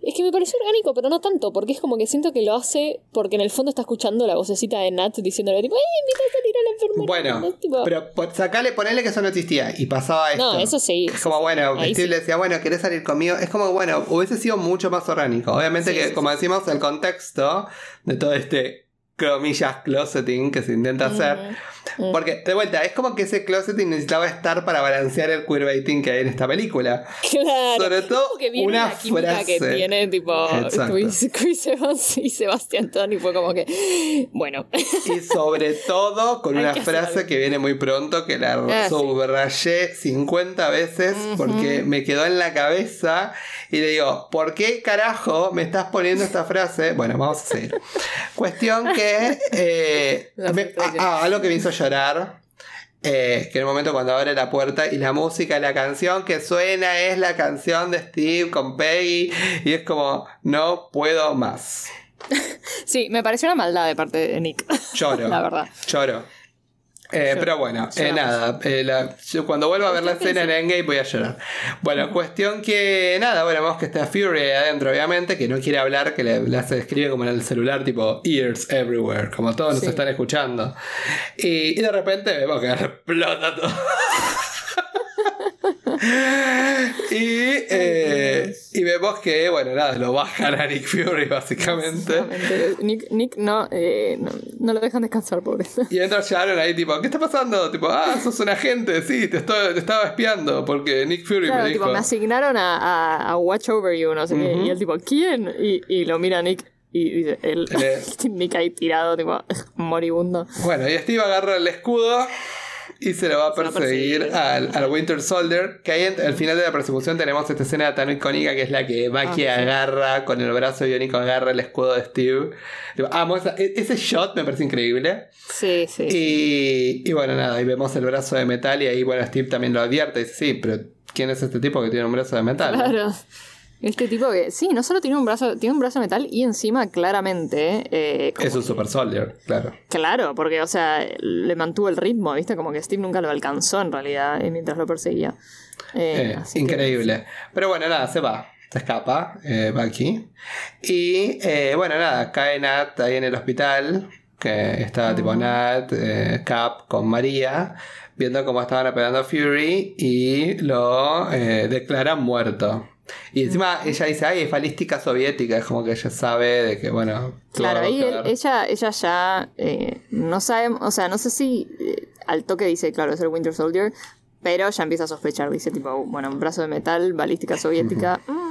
Es que me pareció orgánico, pero no tanto, porque es como que siento que lo hace porque en el fondo está escuchando la vocecita de Nat diciéndole tipo, ¡ay, invita a salir a la enfermera! Bueno, pero po- sacale, ponele que eso no existía y pasaba esto. No, eso sí, Es como, sí. bueno, Steve sí. le decía, bueno, ¿querés salir conmigo? Es como, bueno, hubiese sido mucho más orgánico. Obviamente Sí, que, como decimos, el contexto de todo este comillas closeting que se intenta hacer. Porque, de vuelta, es como que ese closeting necesitaba estar para balancear el queerbaiting que hay en esta película. Claro. Sobre todo que viene una frase. que tiene tipo. Chris, Chris Evans y Sebastián Tony fue como que bueno Y sobre todo con una que frase que viene muy pronto, que la Ah, sí. subrayé 50 veces porque me quedó en la cabeza. Y le digo, ¿por qué carajo me estás poniendo esta frase? Bueno, vamos a seguir. Cuestión que... eh, me- frustración. ah, algo que me hizo llorar. eh, que en el momento cuando abre la puerta y la música, la canción que suena es la canción de Steve con Peggy. Y es como, no puedo más. sí me pareció una maldad de parte de Nick Lloro. la verdad Lloro. Eh, pero bueno, eh, nada. eh, la- yo cuando vuelva a ver la escena en Endgame voy a llorar. Bueno, cuestión que nada, bueno, vemos que está Fury adentro, obviamente, que no quiere hablar, que le, le hace escribe como en el celular, tipo ears everywhere, como todos nos están escuchando. Y, y de repente vemos que explota todo. y eh, y vemos que, bueno, nada, lo bajan a Nick Fury, básicamente. Nick, Nick no, eh, no, no lo dejan descansar, pobre. Y entra Sharon ahí, tipo, ¿qué está pasando? Tipo, ah, sos un agente, sí, te, estoy- te estaba espiando porque Nick Fury Claro, me dijo. tipo, me asignaron a, a, a Watch Over You, no sé qué. Y él, tipo, ¿quién? Y, y lo mira Nick y dice, él, Eh. Nick ahí tirado, tipo, moribundo. Bueno, y Steve agarra el escudo y se lo va a Se va a perseguir al, al Winter Soldier. Que ahí en- al final de la persecución tenemos esta escena tan icónica que es la que Bucky Ah, sí. agarra con el brazo biónico, agarra el escudo de Steve. Amo esa- e- ese shot, me parece increíble. Sí, sí. Y, y bueno, nada, ahí vemos el brazo de metal y ahí, bueno, Steve también lo advierte. Dice, sí, pero ¿quién es este tipo que tiene un brazo de metal? Claro. Este tipo que, sí, no solo tiene un brazo, tiene un brazo de metal y encima claramente. eh, Es un que- super soldier, claro. Claro, porque, o sea, le mantuvo el ritmo, ¿viste? Como que Steve nunca lo alcanzó en realidad eh, mientras lo perseguía. Eh, Eh, que- increíble. Pero bueno, nada, se va. Se escapa, eh, Bucky. Y eh, bueno, nada, cae Nat ahí en el hospital. Que está tipo Nat, Cap con María. Viendo cómo estaban apelando a Fury. Y lo eh, declaran muerto. Y encima ella dice, ay, es balística soviética. Es como que ella sabe de que, bueno. Claro, ahí él- ella, ella ya eh, no sabe, o sea, no sé si eh, al toque dice, claro, es el Winter Soldier, pero ya empieza a sospechar, dice tipo, bueno, un brazo de metal, balística soviética. mm,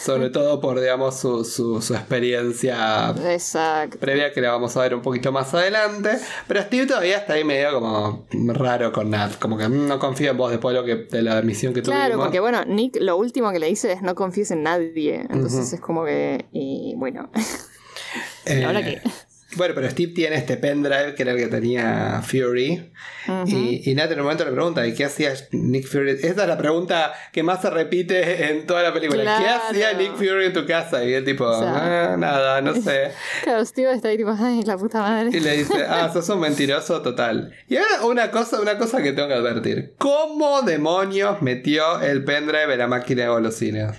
Sobre todo por, digamos, su, su, su experiencia exacto. previa que la vamos a ver un poquito más adelante. Pero Steve todavía está ahí medio como raro con Nat. Como que mm, no confía en vos después de, lo que, de la misión que Claro, tuvimos. porque bueno, Nick lo último que le dice es no confíes en nadie. Entonces es como que, y bueno, Eh, ahora que... Bueno, pero Steve tiene este pendrive que era el que tenía Fury. y, y Nat en un momento le pregunta: ¿y qué hacía Nick Fury? Esa es la pregunta que más se repite en toda la película. ¿Qué hacía Nick Fury en tu casa? Y él, tipo, O sea- "Ah, nada, no sé. Claro, Steve está ahí tipo, ay, la puta madre. Y le dice, ah, sos un mentiroso total. Y ahora una cosa, una cosa que tengo que advertir. ¿Cómo demonios metió el pendrive en la máquina de golosinas?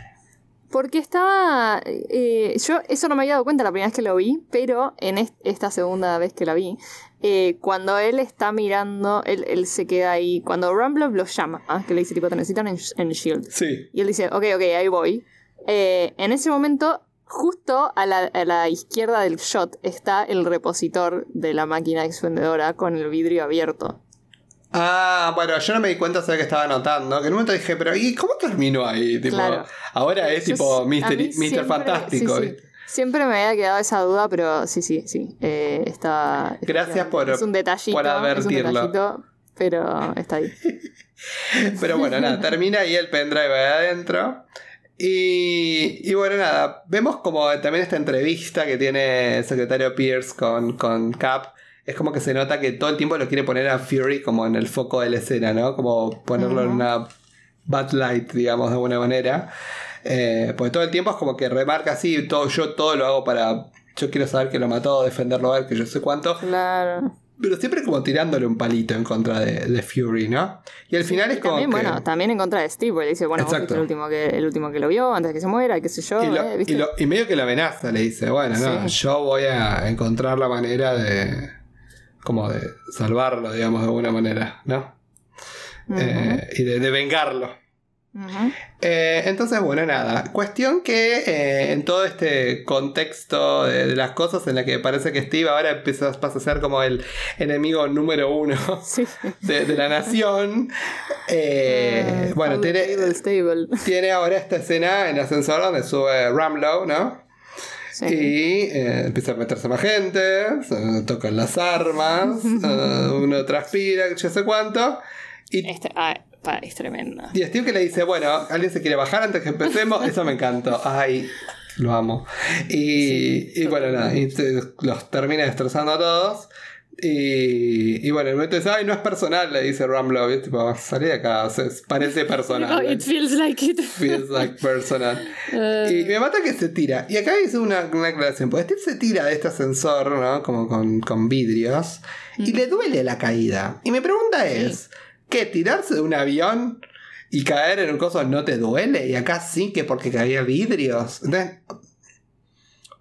Porque estaba. eh, yo eso no me había dado cuenta la primera vez que lo vi, pero en est- esta segunda vez que la vi, eh, cuando él está mirando, él, él se queda ahí. Cuando Rumble lo llama, ¿ah? que le dice, tipo, te necesitan en, en Shield. Sí. Y él dice, ok, ok, ahí voy. Eh, en ese momento, justo a la, a la izquierda del shot está el repositor de la máquina expendedora con el vidrio abierto. Ah, bueno, yo no me di cuenta de que estaba anotando. Que en un momento dije, pero ¿y cómo terminó ahí? Tipo, Claro. Ahora es tipo siempre- Fantástico. sí, sí. ¿viste? Siempre me había quedado esa duda, pero sí, sí, sí. eh, está, Gracias por- Es un detallito. por Es un advertirlo. detallito, pero está ahí. Pero bueno, nada, termina ahí el pendrive ahí adentro. Y, y bueno, nada, vemos como también esta entrevista que tiene el secretario Pierce con, con Cap. Es como que se nota que todo el tiempo lo quiere poner a Fury como en el foco de la escena, ¿no? Como ponerlo en una bad light, digamos, de alguna manera. Eh, porque todo el tiempo es como que remarca así, todo, yo todo lo hago para... Yo quiero saber que lo mató, defenderlo a él, que yo sé cuánto. Claro. Pero siempre como tirándole un palito en contra de, de Fury, ¿no? Y al final es como también, que... bueno, también en contra de Steve, porque le dice, bueno, vos el último, que, el último que lo vio antes de que se muera, qué sé yo, Y, lo- eh, ¿viste? y lo- y medio que la amenaza, le dice, bueno, no, Sí. yo voy a encontrar la manera de, como de salvarlo, digamos, de alguna manera, ¿no? Eh, y de, de vengarlo. Eh, entonces, bueno, nada. Cuestión que eh, en todo este contexto de, de las cosas en la que parece que Steve ahora empieza, pasa a ser como el enemigo número uno Sí. de, de la nación. eh, Eh, bueno, tiene, tiene ahora esta escena en el ascensor donde sube Ramlow, ¿no? Sí. Y eh, empieza a meterse más gente, se tocan las armas, eh, uno transpira, yo sé cuánto. Y, Este- ah, es tremendo. y Steve que le dice, bueno, ¿alguien se quiere bajar antes que empecemos? Eso me encantó. Ay, lo amo. Y, y bueno, nada, y los termina destrozando a todos. Y, y bueno, el momento dice, ay, no es personal, le dice Ramlow. Y tipo, salí de acá, se- parece personal. Oh, it feels like it. Feels like personal. Y me mata que se tira. Y acá hice una, una aclaración. Porque Steve se tira de este ascensor, ¿no? Como con, con vidrios. Y le duele la caída. Y mi pregunta es: ¿qué? ¿Tirarse de un avión y caer en un coso no te duele? Y acá sí que porque caía vidrios. Entonces,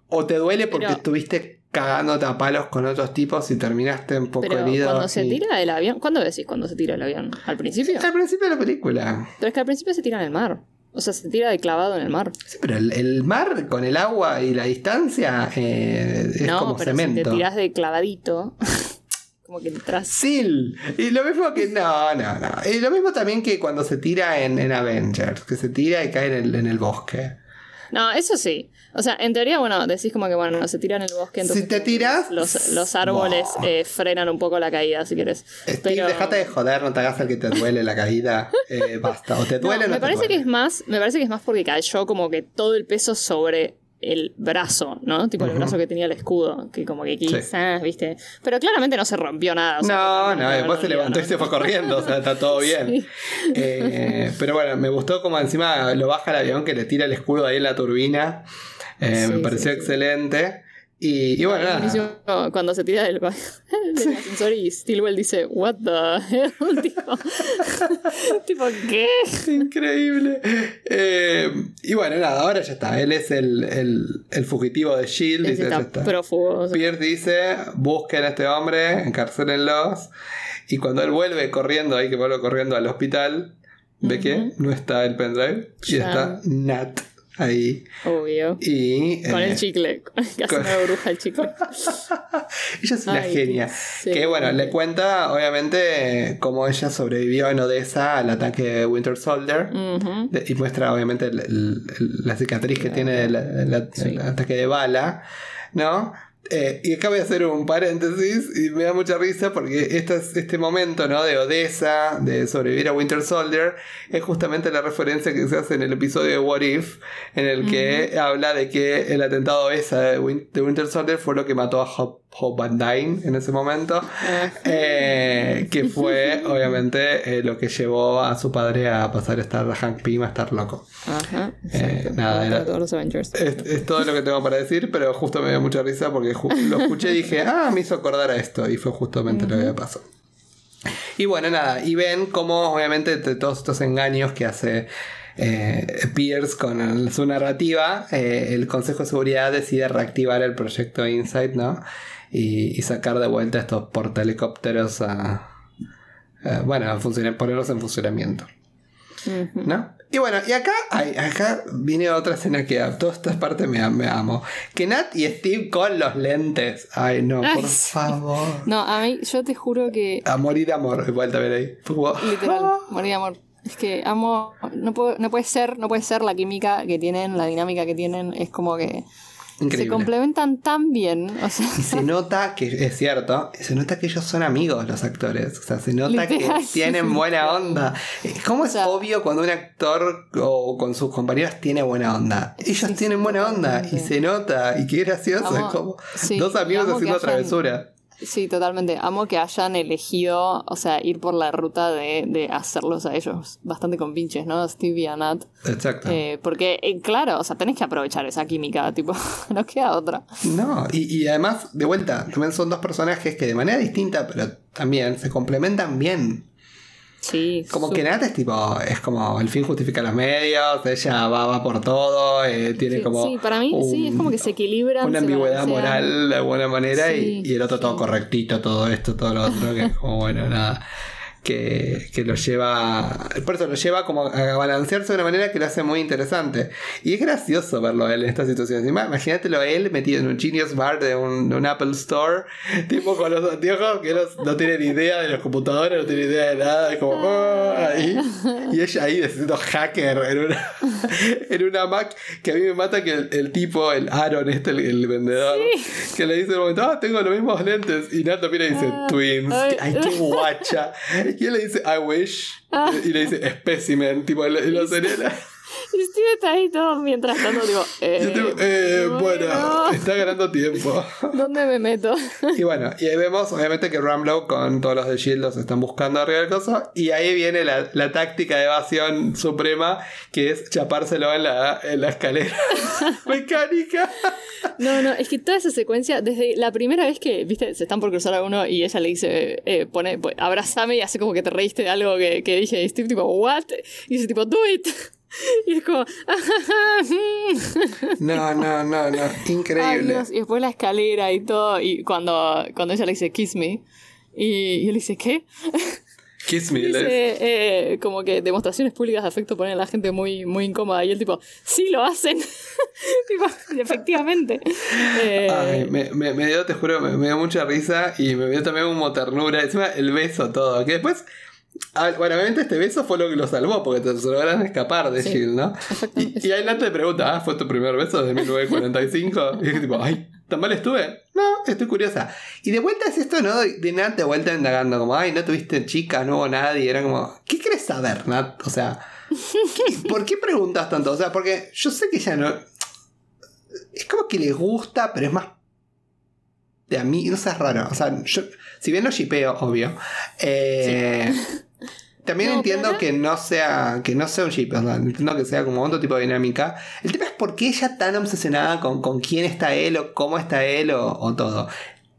o te duele porque Pero- estuviste cagándote a palos con otros tipos y terminaste un poco Pero herido. cuando se tira del avión, ¿cuándo decís cuando se tira del avión? ¿Al principio? Al principio de la película. Pero es que al principio se tira en el mar. O sea, se tira de clavado en el mar. Sí, pero el, el mar con el agua y la distancia eh, es no, como pero cemento. si te tiras de clavadito, como que entras. Sil. Y lo mismo que. No, no, no. Y lo mismo también que cuando se tira en, en Avengers, que se tira y cae en el, en el bosque. No, eso sí. O sea, en teoría, bueno, decís como que, bueno, se tira en el bosque. Entonces Si te tiras, Los, los árboles eh, frenan un poco la caída, si quieres. Steve, Pero- dejate de joder, no te hagas el que te duele la caída. Eh, basta. O te No, duele o no me te parece que es más, me parece que es más porque cayó como que todo el peso sobre el brazo, ¿no? Tipo el brazo que tenía el escudo, que como que quizás, ¿viste? Pero claramente no se rompió nada. o sea, No, no, no después se dolió, levantó y se fue corriendo, o sea, está todo bien. Sí. Eh, pero bueno, me gustó como encima lo baja el avión que le tira el escudo ahí en la turbina. Eh, Sí, me pareció sí. excelente. Y, y bueno, nada. cuando se tira del, del ascensor y Stilwell dice, What the hell? tipo, tipo, ¿qué? Increíble. Eh, y bueno, nada, ahora ya está. Él es el, el, el fugitivo de Shield. Dice, está ya está. prófugo. o sea, Pierce dice: busquen a este hombre, encarcelenlos. Y cuando él vuelve corriendo, ahí que vuelve corriendo al hospital, ve que no está el pendrive y Ya. está Nat ahí. obvio. Y Con eh, el chicle, que hace con- una bruja el chicle. ella es una Ay, genia. sí. Que bueno, le cuenta obviamente cómo ella sobrevivió en Odessa al ataque de Winter Soldier. De- y muestra obviamente el- el- el- la cicatriz que tiene el, el- Sí. el ataque de bala, ¿no? Eh, y acá voy a hacer un paréntesis y me da mucha risa porque este, es- este momento ¿no? de Odessa, de sobrevivir a Winter Soldier, es justamente la referencia que se hace en el episodio de What If, en el que habla de que el atentado Odessa de, Win- de Winter Soldier fue lo que mató a Hope, Hope Van Dyne en ese momento. Ah. Eh, que fue obviamente eh, lo que llevó a su padre a pasar a estar a Hank Pym a estar loco. Ajá. Eh, nada, era- todos los Avengers. Es, es todo lo que tengo para decir, pero justo me dio mucha risa porque lo escuché y dije, ah, me hizo acordar a esto, y fue justamente lo que pasó. Y bueno, nada, y ven cómo obviamente de todos estos engaños que hace eh, Pierce con el- su narrativa, eh, el Consejo de Seguridad decide reactivar el proyecto Insight, ¿no? Y, y sacar de vuelta estos portahelicópteros a... a, bueno, a funcionar, ponerlos en funcionamiento. ¿No? Y bueno, y acá, ay, acá viene otra escena que a todas estas partes me, me amo. Que Nat y Steve con los lentes. Ay, no, Ay, por sí. favor. No, a mí, yo te juro que Amor y de amor, igual también ahí. Literal, ah. morir de amor. Es que amo. No, puedo- no puede ser, no puede ser la química que tienen, la dinámica que tienen. Es como que se complementan tan bien. O sea, Y se nota que, es cierto, se nota que ellos son amigos los actores. O sea, se nota Literal, que tienen buena onda. ¿Cómo es O sea- obvio cuando un actor o con sus compañeros tiene buena onda? Ellos tienen buena onda y se nota y qué gracioso. Amo- es como sí, dos amigos haciendo travesura. Sí, totalmente. Amo que hayan elegido, o sea, ir por la ruta de, de hacerlos a ellos bastante con pinches, ¿no? Steve y a Nat. Exacto. Eh, porque, eh, claro, o sea, tenés que aprovechar esa química, tipo, no queda otra. No, y, y además, de vuelta, también son dos personajes que de manera distinta, pero también se complementan bien. Sí, Como que Nat es tipo, es como el fin justifica los medios, ella va, va por todo, eh, tiene sí, como. sí, para mí, sí, es un- como que se equilibran. Una ambigüedad moral de alguna manera Sí, y, y el otro todo correctito, todo esto, todo lo otro, que es como, bueno, nada. Que, que lo lleva. Por eso lo lleva como a balancearse de una manera que lo hace muy interesante. Y es gracioso verlo a él en esta situación. Imagínatelo a él metido en un Genius Bar de un, de un Apple Store, tipo con los anteojos que no, no tiene ni idea de los computadores, no tiene idea de nada. Es como, "Ah", ahí. Y ella ahí siendo hacker en una, en una Mac que a mí me mata que el, el tipo, el Aaron, este, el, el vendedor, que le dice en un momento, ah, tengo los mismos lentes. Y Nato mira y dice, Ah, twins. Ay, qué guacha. Y él le dice, I wish. Ah. Y le dice, specimen. Tipo, y lo señala. Y Steve está ahí todo mientras tanto, digo, eh, eh, bueno, está ganando tiempo. ¿dónde me meto? Y bueno, y ahí vemos obviamente que Ramlow con todos los de Shield los están buscando arriba del coso. Y ahí viene la, la táctica de evasión suprema, que es chapárselo en la, en la escalera mecánica. No, no, es que toda esa secuencia, desde la primera vez que, viste, se están por cruzar a uno y ella le dice, eh, pone, pues, abrázame y hace como que te reíste de algo que, que dije, y Steve tipo, what? Y dice tipo, do it. Y es como. No, no, no, no. Ay, Increíble. Dios, Y después la escalera y todo. Y cuando, cuando ella le dice kiss me. Y, y él dice, ¿qué? Kiss me. Dice, eh, como que demostraciones públicas de afecto ponen a la gente muy, muy incómoda. Y él tipo, sí lo hacen. tipo, efectivamente. Eh, Ay, me, me, me dio, te juro, me, me dio mucha risa y me dio también como ternura. Encima el beso, todo. Que después. Ah, bueno, obviamente este beso fue lo que lo salvó porque te lograron escapar de Sí, ¿no? Y, y ahí Nat te pregunta, ¿ah, fue tu primer beso de 1945? Y es tipo, ay, ¿tan mal estuve? No, estoy curiosa. Y de vuelta es esto, ¿no? De Nat de vuelta indagando, como, ay, no tuviste chicas, no hubo nadie. Era como, ¿qué querés saber, Nat? O sea, ¿qué- ¿por qué preguntas tanto? O sea, porque yo sé que ella no. Es como que le gusta, pero es más. De a mí, no sé, es raro. O sea, yo, si bien lo shipeo, obvio. eh, También No, entiendo que no sea que no sea un ship, o sea, entiendo que sea como otro tipo de dinámica. El tema es por qué ella tan obsesionada con, con quién está él o cómo está él o, o todo.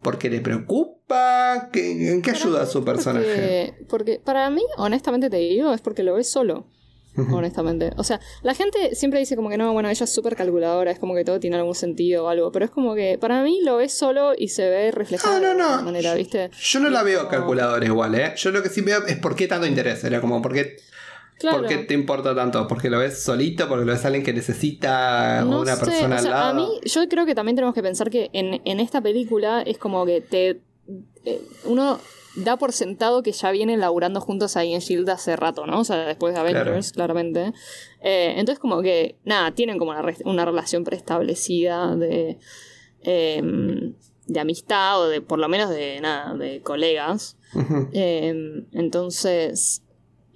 Porque le preocupa, ¿Qué- ¿en qué ayuda a su personaje? Porque, porque para mí, honestamente te digo, es porque lo ves solo. Honestamente. O sea, la gente siempre dice como que no, bueno, ella es súper calculadora, es como que todo tiene algún sentido o algo, pero es como que para mí lo ves solo y se ve reflejado Ah, no, de alguna manera, ¿viste? Yo no la veo No. calculadora igual, ¿eh? Yo lo que sí veo es por qué tanto interés. Era como, ¿por qué, Claro. por qué te importa tanto? ¿Porque lo ves solito? ¿Porque lo ves a alguien que necesita No una sé, persona o sea, al lado? A mí, yo creo que también tenemos que pensar que en, en esta película es como que te. eh, uno da por sentado que ya vienen laburando juntos ahí en Shield hace rato, ¿no? O sea, después de Avengers, claramente. Eh, entonces, como que, nada, tienen como una, re- una relación preestablecida de. eh, de amistad o de, por lo menos, de nada, de colegas. Eh, entonces,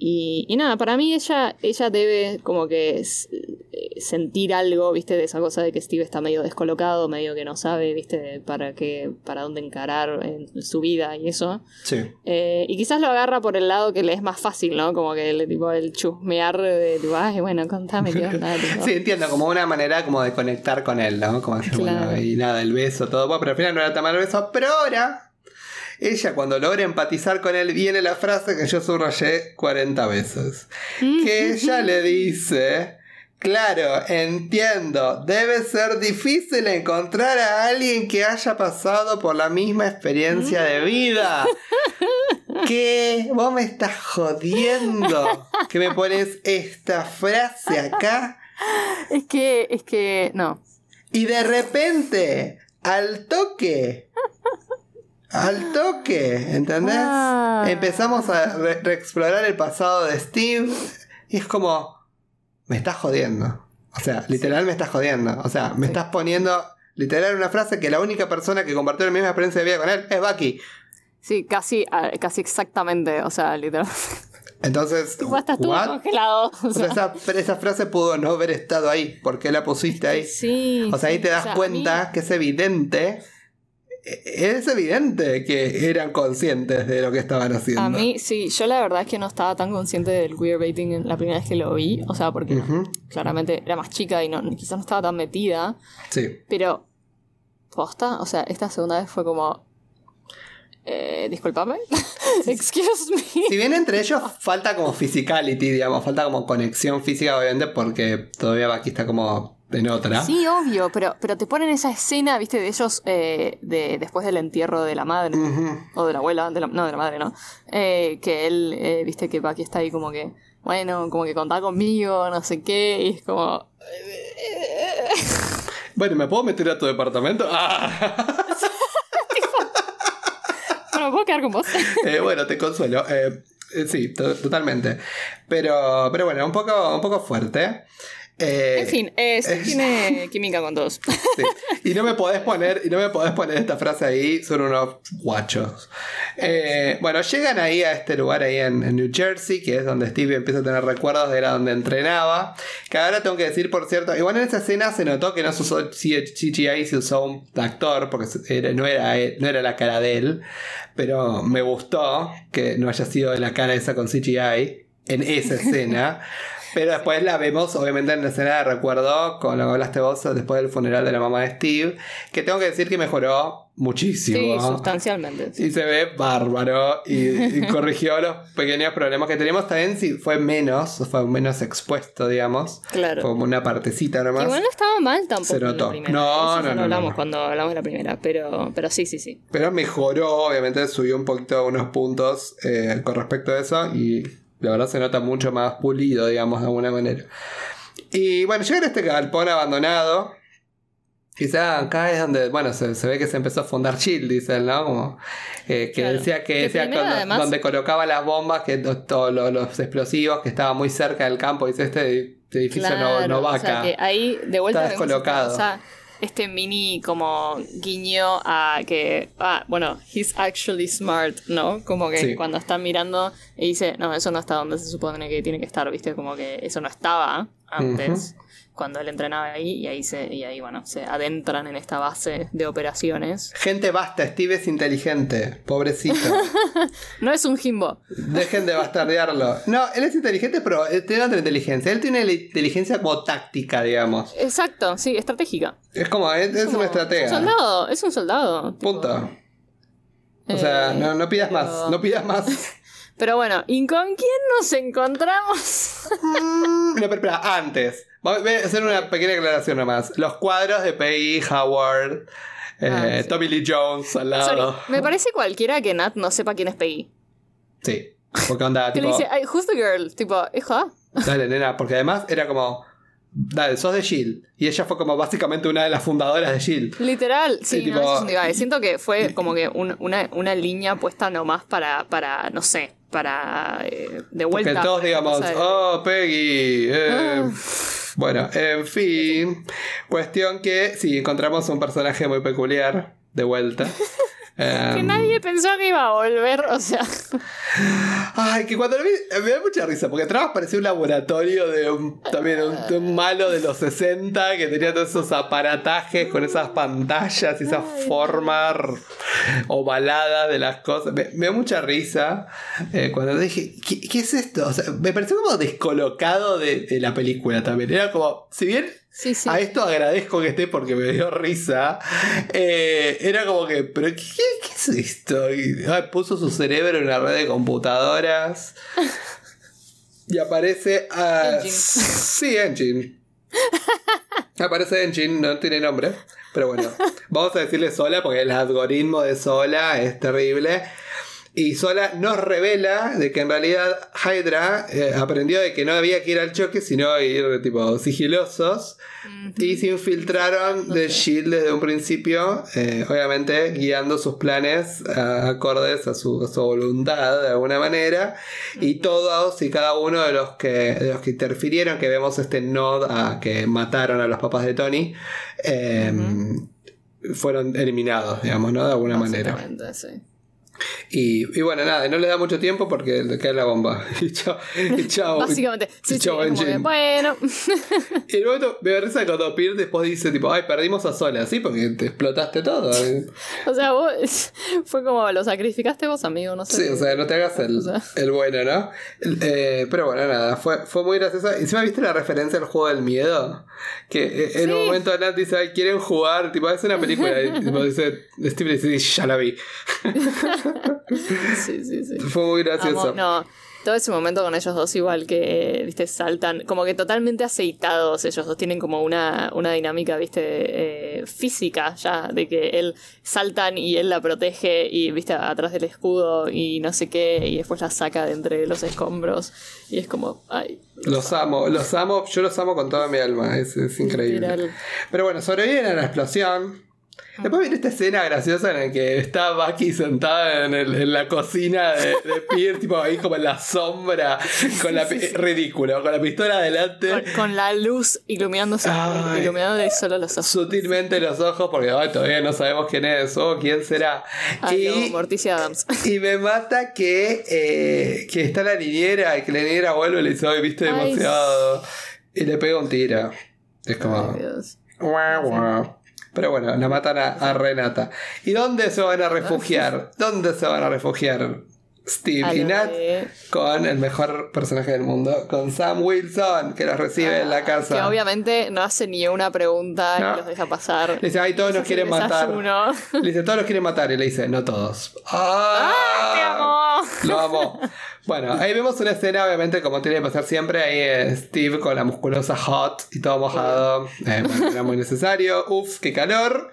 y, y nada, para mí ella, ella debe como que eh, sentir algo, viste, de esa cosa de que Steve está medio descolocado, medio que no sabe, viste, para qué, para dónde encarar en su vida y eso. Sí. Eh, y quizás lo agarra por el lado que le es más fácil, ¿no? Como que el tipo el chusmear de tipo, ay, bueno, contame qué onda. Sí, entiendo, como una manera como de conectar con él, ¿no? Como Claro. bueno, y nada, el beso, todo, bueno, pero al final no era tan mal el beso, pero ahora, ella cuando logra empatizar con él, viene la frase que yo subrayé 40 veces, que ella le dice... Claro, entiendo. Debe ser difícil encontrar a alguien que haya pasado por la misma experiencia de vida. ¿Qué? ¿Vos me estás jodiendo? ¿Que me pones esta frase acá? Es que, es que, no. Y de repente, al toque, al toque, ¿entendés? Ah. Empezamos a re- reexplorar el pasado de Steve y es como, me estás jodiendo. O sea, literal me estás jodiendo. O sea, me Sí. estás poniendo literal una frase que la única persona que compartió la misma experiencia de vida con él es Bucky. Sí, casi, ah, casi exactamente, o sea, literal. Entonces, estuvo ¿what? congelado. o O sea, sea. esa, esa frase pudo no haber estado ahí. ¿Por qué la pusiste ahí? Sí. O sea, ahí sí, te das o sea, cuenta mí- que es evidente. Es evidente que eran conscientes de lo que estaban haciendo. A mí, sí, yo la verdad es que no estaba tan consciente del queerbaiting la primera vez que lo vi. O sea, porque claramente era más chica y no, quizás no estaba tan metida. Sí. Pero, posta, o sea, esta segunda vez fue como. Eh, disculpame. Excuse me. Si bien entre ellos falta como physicality, digamos, falta como conexión física, obviamente, porque todavía Bucky está como en otra. Sí, obvio, pero, pero te ponen esa escena, viste, de ellos eh, de, después del entierro de la madre. O de la abuela, de la- no, de la madre, ¿no? Eh, que él, eh, viste, que Bucky está ahí como que, bueno, como que contá conmigo, no sé qué, y es como... Bueno, ¿me puedo meter a tu departamento? Ah. Bueno, ¿me puedo quedar con vos? Bueno, te consuelo. Sí, to- totalmente. Pero, pero bueno, un poco, un poco fuerte. Eh, en fin, eh, sí tiene química con todos. Sí. Y no me podés poner, y no me podés poner esta frase ahí, son unos guachos. Eh, bueno, llegan ahí a este lugar ahí en, en New Jersey, que es donde Steve empieza a tener recuerdos de era donde entrenaba. Que ahora tengo que decir, por cierto, igual en esa escena se notó que no se usó CGI, se usó un actor, porque era- no, era, no era la cara de él. Pero me gustó que no haya sido la cara esa con CGI en esa escena. Pero después la vemos, obviamente, en la escena de recuerdo, con lo que hablaste vos después del funeral de la mamá de Steve. Que tengo que decir que mejoró muchísimo. Sí, sustancialmente. sí. Y se ve bárbaro y, y corrigió los pequeños problemas que teníamos. También si fue menos, fue menos expuesto, digamos. Claro. Fue como una partecita nomás. Igual no estaba mal tampoco. Se en la notó. No, no, no, lo hablamos no. cuando hablamos de la primera, pero, pero sí, sí, sí. Pero mejoró, obviamente subió un poquito unos puntos eh, con respecto a eso y la verdad se nota mucho más pulido, digamos, de alguna manera. Y bueno, llegan a este galpón abandonado. Quizá acá es donde, bueno, se, se ve que se empezó a fundar Shield, dicen, ¿no? Como, eh, que Claro. decía que, Que decía primero, cuando- además- donde colocaba las bombas, que to- todos los, los explosivos, que estaba muy cerca del campo, dice este edificio no, Claro, no va o sea acá. que ahí de vuelta Está descolocado. Este mini como guiño a que, ah, bueno, he's actually smart, ¿no? Como que Sí. cuando están mirando y dice, no, eso no está donde se supone que tiene que estar, ¿viste? Como que eso no estaba antes. Cuando él entrenaba ahí y ahí se y ahí bueno se adentran en esta base de operaciones Gente, basta, Steve es inteligente, pobrecito. no es un Jimbo Dejen de bastardearlo. No, él es inteligente, pero él tiene otra inteligencia. Él tiene la inteligencia como táctica, digamos. exacto sí estratégica Es como, es, es Como- una es un estratega. soldado es un soldado tipo, Punto. O sea, eh, no, no pidas pero- más, no pidas más. Pero bueno, ¿y con quién nos encontramos? No, pero antes. Voy a hacer una pequeña aclaración nomás. Los cuadros de Peggy, Howard, eh, Ah, sí. Tommy Lee Jones al Sorry, lado. me parece cualquiera que Nat no sepa quién es Peggy. Sí. Porque onda, Que le tipo, dice, "Ay, who's the girl? Tipo, hija. dale, nena. Porque además era como, dale, sos de Shield. Y ella fue como básicamente una de las fundadoras de Shield. Literal, sí, Sí, no, tipo-. Siento que fue como que un- una, una línea puesta nomás para, para no sé, para eh, de vuelta. Porque todos digamos, oh, Peggy. eh". Ah. Bueno, en fin. Cuestión que sí, encontramos un personaje muy peculiar de vuelta. Que Em, nadie pensó que iba a volver, o sea. Ay, que cuando lo vi, me da mucha risa, porque atrás parecía un laboratorio de un, también un, de un malo de los 60 que tenía todos esos aparatajes con esas pantallas y esa forma r- ovalada de las cosas. Me, me da mucha risa eh, cuando dije, ¿qué, qué es esto? O sea, me pareció como descolocado de, de la película también. Era como, si bien Sí, sí. a esto agradezco que esté porque me dio risa. Eh, era como que, ¿pero qué, qué es esto? Y, ah, puso su cerebro en una red de computadoras. Y aparece. a Engine. Sí, Engine. Aparece Engine, no tiene nombre. Pero bueno, vamos a decirle Sola porque el algoritmo de Sola es terrible. Y Sola nos revela de que en realidad Hydra eh, aprendió de que no había que ir al choque, sino ir tipo sigilosos. Y se infiltraron de Shield desde un principio, eh, obviamente guiando sus planes a- acordes a su, a su voluntad de alguna manera. Y todos y cada uno de los que, de los que interfirieron, que vemos este nod a que mataron a los papás de Tony, eh, fueron eliminados, digamos, ¿no? De alguna manera. Sí. Y, y bueno, nada, no le da mucho tiempo porque le cae la bomba. Y chao. Y chao. Básicamente, y sí, sí, chao, que, bueno. Y momento me risa cuando Pierre después dice, tipo, ay, perdimos a Sola, ¿sí? Porque te explotaste todo. o sea, vos fue como lo sacrificaste vos, amigo, no sé. Sí, o sea, no te hagas el, O sea. el bueno, ¿no? Eh, pero bueno, nada, fue, fue muy graciosa. Encima viste la referencia al juego del miedo. Que eh, en un momento Nat dice, ay, quieren jugar, tipo, es una película. Y tipo, dice, Steve dice, "Sí, ya la vi. Sí, sí, sí. Fue muy gracioso. Amo- no, todo ese momento con ellos dos igual que, viste, saltan, como que totalmente aceitados ellos dos, tienen como una, una dinámica, viste, eh, física ya, de que él saltan y él la protege y, viste, atrás del escudo y no sé qué, y después la saca de entre los escombros y es como, ay, Los amo, los amo, yo los amo con toda mi alma, es, es increíble. Literal. Pero bueno, sobreviven a la explosión. Después viene esta escena graciosa en la que está Bucky sentada en, el- en la cocina de, de Pierre, tipo ahí como en la sombra, con la ridículo, con la pistola adelante, con, con la luz iluminándose, Ay. iluminando solo los ojos. sutilmente los ojos, porque todavía no sabemos quién es o quién será. Ay, no, y, Morticia Adams. y me mata que, eh, que está la niñera y que la niñera vuelve y le dice, viste Ay, demasiado. Y le pega un tiro. Es como. Ay, Dios. Guau, guau. Pero bueno, la matan a, a Renata. ¿Y dónde se van a refugiar? ¿Dónde se van a refugiar? Steve y Nat de- con el mejor personaje del mundo, con Sam Wilson, que los recibe en la Que casa. obviamente no hace ni una pregunta No. y los deja pasar. Le dice, ay, todos nos quieren matar. Le dice, todos los quieren matar. Y le dice, no todos. ¡Ah, te amo! Lo amo. Bueno, ahí vemos una escena, obviamente, como tiene que pasar siempre. Ahí eh, Steve con la musculosa hot y todo mojado. Eh, bueno, era muy necesario. Uf, qué calor.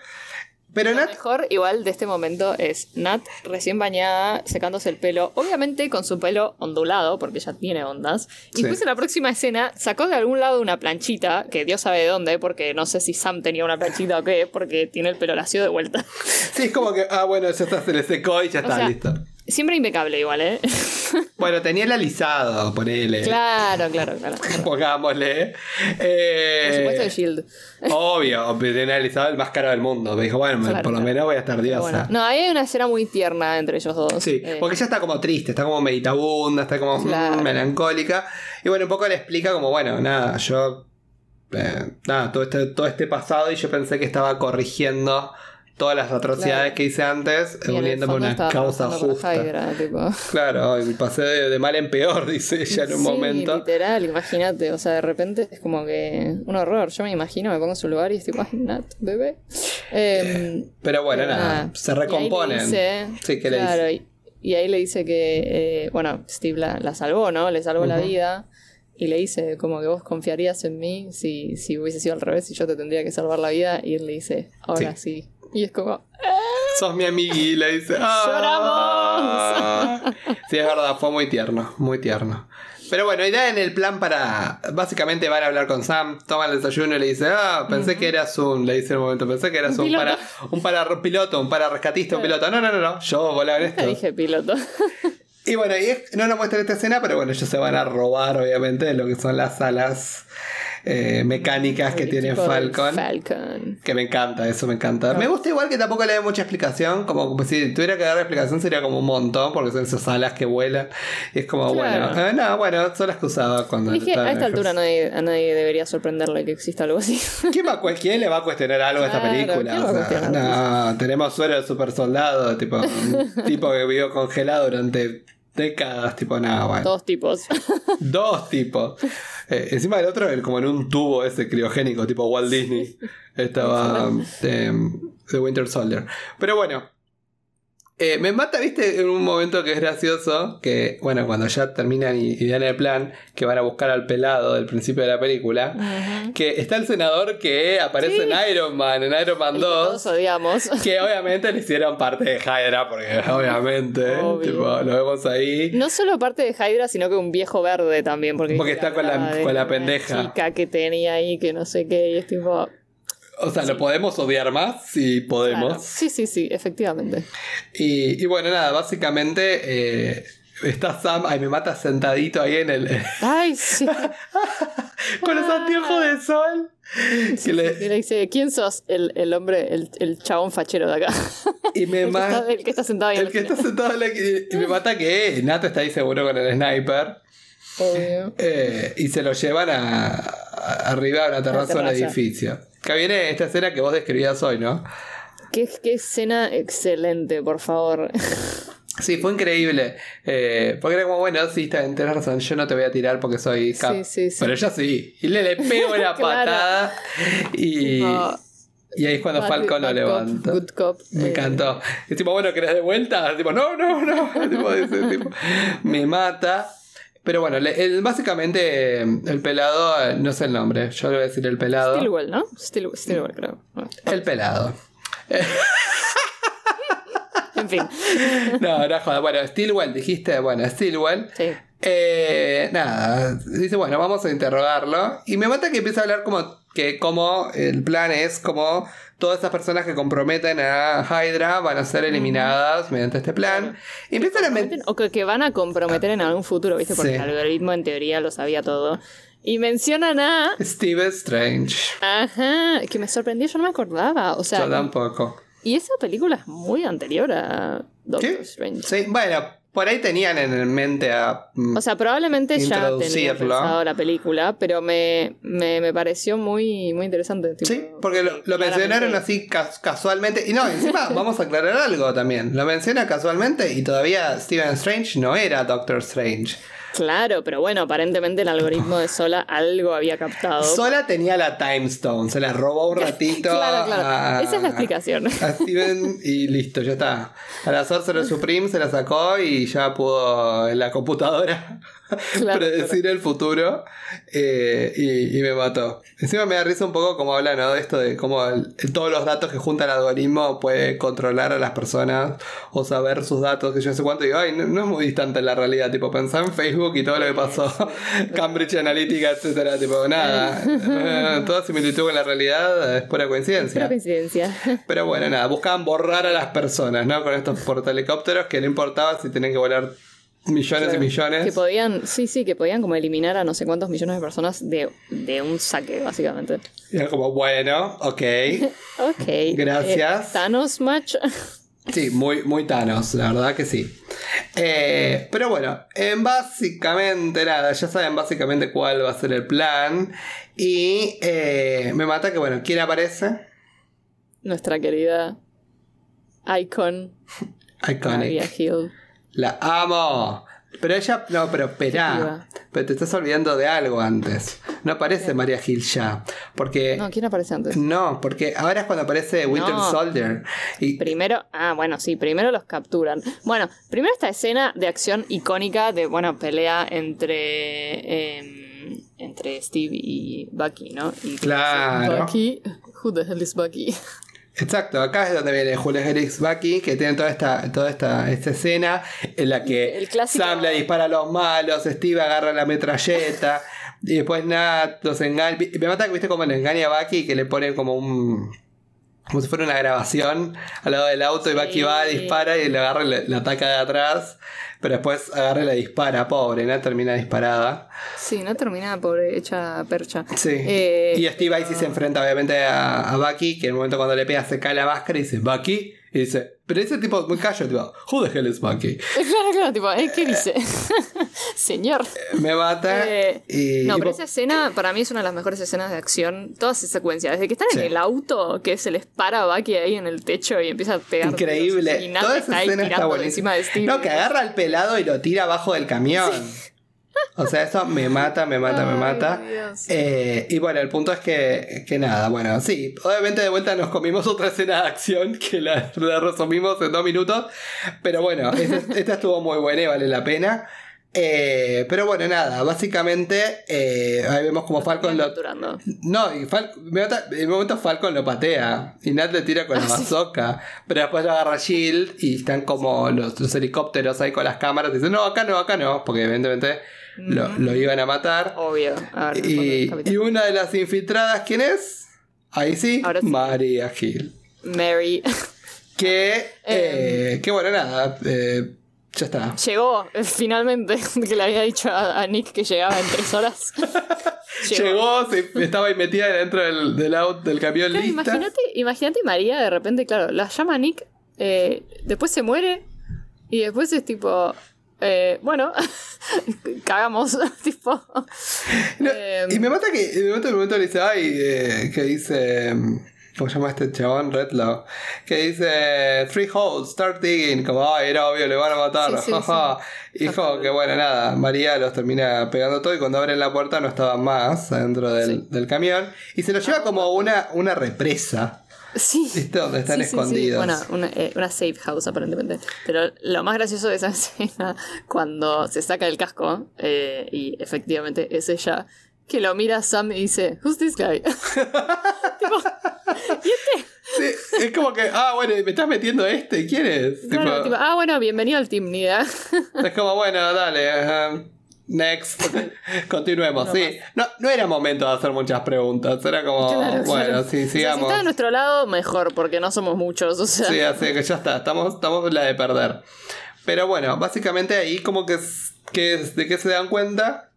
Pero Lo Nat. mejor igual de este momento es Nat recién bañada, secándose el pelo, obviamente con su pelo ondulado, porque ya tiene ondas. Y Sí. después en la próxima escena sacó de algún lado una planchita, que Dios sabe de dónde, porque no sé si Sam tenía una planchita o qué, porque tiene el pelo lacio de vuelta. Sí, es como que, ah, bueno, ya está, se le secó y ya O está, sea, listo. Siempre impecable igual, ¿eh? Bueno, tenía el alisado, ponele. claro, claro, claro. Por Pongámosle. Eh, supuesto de Shield. Obvio, tenía el alisado el más caro del mundo. Me dijo, bueno, Claro, por lo claro. menos voy a estar diosa. bueno. No, ahí hay una escena muy tierna entre ellos dos. Sí, Eh, porque ella está como triste, está como meditabunda, está como mm, Claro. melancólica. Y bueno, un poco le explica como, bueno, nada, yo... eh, nada, todo este, todo este pasado y yo pensé que estaba corrigiendo todas las atrocidades Claro. que hice antes, a fondo una causa por justa. Tipo. Claro, y pasé de, de mal en peor, dice ella en un Sí, momento. literal, imagínate. O sea, de repente es como que un horror. Yo me imagino, me pongo en su lugar y es tipo, ay, Nat, bebé. Eh, Pero bueno, pero nada, nada. se recomponen. dice- sí, que le claro, dice. Y, y ahí le dice que, eh, bueno, Steve la, la salvó, ¿no? Le salvó la vida. Y le dice como que vos confiarías en mí si, si hubiese sido al revés y yo te tendría que salvar la vida. Y él le dice, ahora sí. Y es como, Sos mi amigui, le dice. ¡Ah! Sí, es verdad, fue muy tierno, muy tierno. Pero bueno, idea en el plan para. Básicamente van a hablar con Sam, toman el desayuno y le dice: Ah, pensé que eras un. Le dice en un momento: Pensé que eras Un para. Un para piloto, un para rescatista, un piloto. No, no, no, no. Yo volaba en te esto. dije piloto. Y bueno, y es- no nos muestran esta escena, pero bueno, ellos se van a robar, obviamente, lo que son las alas eh, mecánicas que tiene Falcon. Falcon. Que me encanta, eso me encanta. Me gusta igual que tampoco le dé mucha explicación. Como como si tuviera que dar explicación sería como un montón, porque son esas alas que vuelan. Y es como, Claro. bueno, eh, no, bueno, son las que usaba cuando. Dije, a esta altura nadie, a nadie debería sorprenderle que exista algo así. ¿Quién, va, quién le va a cuestionar algo a esta Claro, película? no, tenemos suero de super soldado, tipo, un tipo que vivió congelado durante décadas, tipo, nada, bueno. Dos tipos. Dos tipos. Eh, encima del otro, como en un tubo ese criogénico, tipo Walt Disney. Estaba eh, The Winter Soldier. Pero bueno. Eh, me mata, viste, en un momento que es gracioso. Que, bueno, cuando ya terminan y, y dan el plan, que van a buscar al pelado del principio de la película. Que está el senador que aparece Sí. en Iron Man, en Iron Man El que 2. todos odiamos. Que obviamente le hicieron parte de Hydra, porque obviamente, tipo, lo vemos ahí. No solo parte de Hydra, sino que un viejo verde también. Porque, Porque está con la- con la pendeja. chica que tenía ahí que no sé qué. Y es tipo. O sea, lo podemos odiar más si podemos. claro. Sí, sí, sí, efectivamente. Y, y bueno, nada, básicamente eh, está Sam, ay, me mata sentadito ahí en el. Ay, sí. con los anteojos de sol. Que le- Y le dice: ¿Quién sos? El, el hombre, el, el chabón fachero de acá. y me El que, está, el que está sentado ahí El la que está sentado en la- y me mata que Nato está ahí seguro con el sniper. Obvio. eh, y se lo llevan a, a- arriba a una terraza de un terraza. edificio. Acá viene esta escena que vos describías hoy, ¿no? Qué, qué escena excelente, por favor. Sí, fue increíble. Eh, porque era como, bueno, sí, tenés razón, yo no te voy a tirar porque soy cap. Sí, sí, sí. Pero ella sí. Y le, le pego la Claro. patada. Y, y ahí es cuando bad- Falcon lo bad cop, levanta. good cop. Me Eh, encantó. Y tipo, bueno, ¿querés de vuelta? Tipo, no, no, no. Tipo, dice, tipo, me mata. Pero bueno, le- el- básicamente el pelado, no sé el nombre, yo le voy a decir el pelado. Stilwell, ¿no? Stil- Stilwell, creo. Bueno, El pelado. En fin. No, no joda. Bueno, Stilwell, dijiste, bueno, Stilwell. Sí. Eh, nada, dice, bueno, vamos a interrogarlo. Y me mata que empieza a hablar como que como el plan es como todas esas personas que comprometen a Hydra van a ser eliminadas mediante este plan. Y empiezan a O que, que van a comprometer en algún futuro, ¿viste? Porque Sí. el algoritmo en teoría lo sabía todo. Y mencionan a. Steve Strange. Ajá, que me sorprendió, yo no me acordaba. O sea, Yo tampoco. y esa película es muy anterior a Doctor ¿Qué? Strange. Sí, bueno, por ahí tenían en mente a. mm, O sea, probablemente ya Introducirlo. pensado la película, pero me, me, me pareció muy, muy interesante. tipo, Sí, porque lo, lo mencionaron así cas- casualmente. Y no, encima vamos a aclarar algo también. Lo menciona casualmente y todavía Stephen Strange no era Doctor Strange. Claro, pero bueno, aparentemente el algoritmo de Sola algo había captado. Sola tenía la Time Stone, se la robó un ratito. Claro, claro. a- Esa es la explicación. A Steven y listo, ya está. A la Sorcerer Supreme se la sacó y ya pudo en la computadora Claro, predecir el futuro eh, y, y me mató. Encima me da risa un poco como habla ¿no? de esto de cómo el- todos los datos que junta el algoritmo puede controlar a las personas o saber sus datos, que yo no sé cuánto. Y digo, ay, no, no es muy distante la realidad. Tipo, pensá en Facebook y todo lo que pasó, Cambridge Analytica, etcétera. Tipo, nada. Eh, toda similitud con la realidad es pura coincidencia. Pura coincidencia. Pero bueno, nada, buscaban borrar a las personas, ¿no? Con estos portahelicópteros que no importaba si tenían que volar millones y millones. Que podían, sí, sí, que podían como eliminar a no sé cuántos millones de personas de, de un saque, básicamente. Y era como, bueno, ok. Ok. Gracias. Eh, Thanos Match. Sí, muy, muy Thanos, la verdad que sí. Eh, pero bueno, en básicamente nada, ya saben básicamente cuál va a ser el plan. Y eh, me mata que, bueno, ¿quién aparece? Nuestra querida Icon Maria Iconic. Hill. La amo. Pero ella, no, pero espera. Efectiva. Pero te estás olvidando de algo antes. No aparece María Gil ya. Porque. No, ¿quién aparece antes? No, porque ahora es cuando aparece Winter No. Soldier. Y Primero, ah, bueno, sí, primero los capturan. Bueno, primero esta escena de acción icónica de, bueno, pelea entre em, entre Steve y Bucky, ¿no? Y Claro. Bucky, who the hell is Bucky? Exacto, acá es donde viene Julia Helix Bucky, que tiene toda esta, toda esta, esta escena en la que clásico- Sam le dispara a los malos, Steve agarra la metralleta, y después Nat los engaña. Me mata que viste como le engaña a Bucky que le pone como un. como si fuera una grabación al lado del auto y Bucky va, dispara y le agarra y le, le ataca de atrás. Pero después agarra y le dispara, pobre, Nat termina disparada. Sí, no termina pobre hecha percha. Sí. Eh, y Steve ahí sí se enfrenta obviamente a, a Bucky, que en el momento cuando le pega se cae la máscara y dice, Bucky. Y dice, pero ese tipo muy callo, tipo, who the hell is Bucky? Claro, claro, tipo, ¿eh? ¿qué dice? Señor. Me mata. Eh, y, no, pero esa escena para mí es una de las mejores escenas de acción. Toda esa secuencia. Desde que están Sí. en el auto, que se les para a Bucky ahí en el techo y empieza a pegar. tiros, Increíble. Y Nat Toda está esa ahí escena está buenísima. de Steve. No, que agarra al pelado y lo tira abajo del camión. O sea, eso me mata, me mata, me mata. Eh, y bueno, el punto es que, que nada, bueno, sí, obviamente de vuelta nos comimos otra escena de acción que la, la resumimos en dos minutos, pero bueno, esta, esta estuvo muy buena y vale la pena. Eh, pero bueno, nada, básicamente eh, ahí vemos como Falcon lo... capturando. No, y Fal- en un momento Falcon lo patea y Nat le tira con la bazooka, pero después lo agarra Shield y están como los, los helicópteros ahí con las cámaras y dicen, no, acá no, acá no, porque evidentemente lo, lo iban a matar. Obvio. A ver, Y, y una de las infiltradas, ¿quién es? Ahí sí, sí. María Gil. Mary. Que, eh, que bueno, nada, eh, ya está. Llegó, eh, finalmente, que le había dicho a, a Nick que llegaba en tres horas. Llegó, se- estaba ahí metida dentro del, del, auto, del camión Claro, lista. imagínate, imagínate María de repente, claro, la llama Nick, eh, después se muere y después es tipo, eh, bueno, cagamos, tipo. No, eh, y me mata que momento, en el momento le dice, ay, eh, que dice, ¿cómo se llama este chabón? Redlaw. Que dice, three holes, start digging. Como, ay, era obvio, le van a matar. Sí, sí, dijo que bueno, nada, María los termina pegando todo y cuando abren la puerta no estaban más adentro del, camión. Y se los lleva como una, una represa. sí. ¿Viste? Donde están Sí, sí, sí. escondidos. Bueno, una, eh, una safe house aparentemente. Pero lo más gracioso de esa escena, cuando se saca el casco, eh, y efectivamente es ella, que lo mira a Sam y dice, Who's this guy? Tipo, ¿y este? Sí, es como que, ah, bueno, me estás metiendo este, ¿quién es? Claro, Tipo, tipo, ah, bueno, bienvenido al team, ni idea. Es como, bueno, dale. ajá. Next. Continuemos, No sí. No, no era momento de hacer muchas preguntas. Era como, Claro, bueno, claro. sí, O sea, si sigamos. está de nuestro lado, mejor, porque no somos muchos. O sea, Sí, así que ya está. Estamos, estamos en la de perder. Pero bueno, básicamente ahí como que, que de qué se dan cuenta.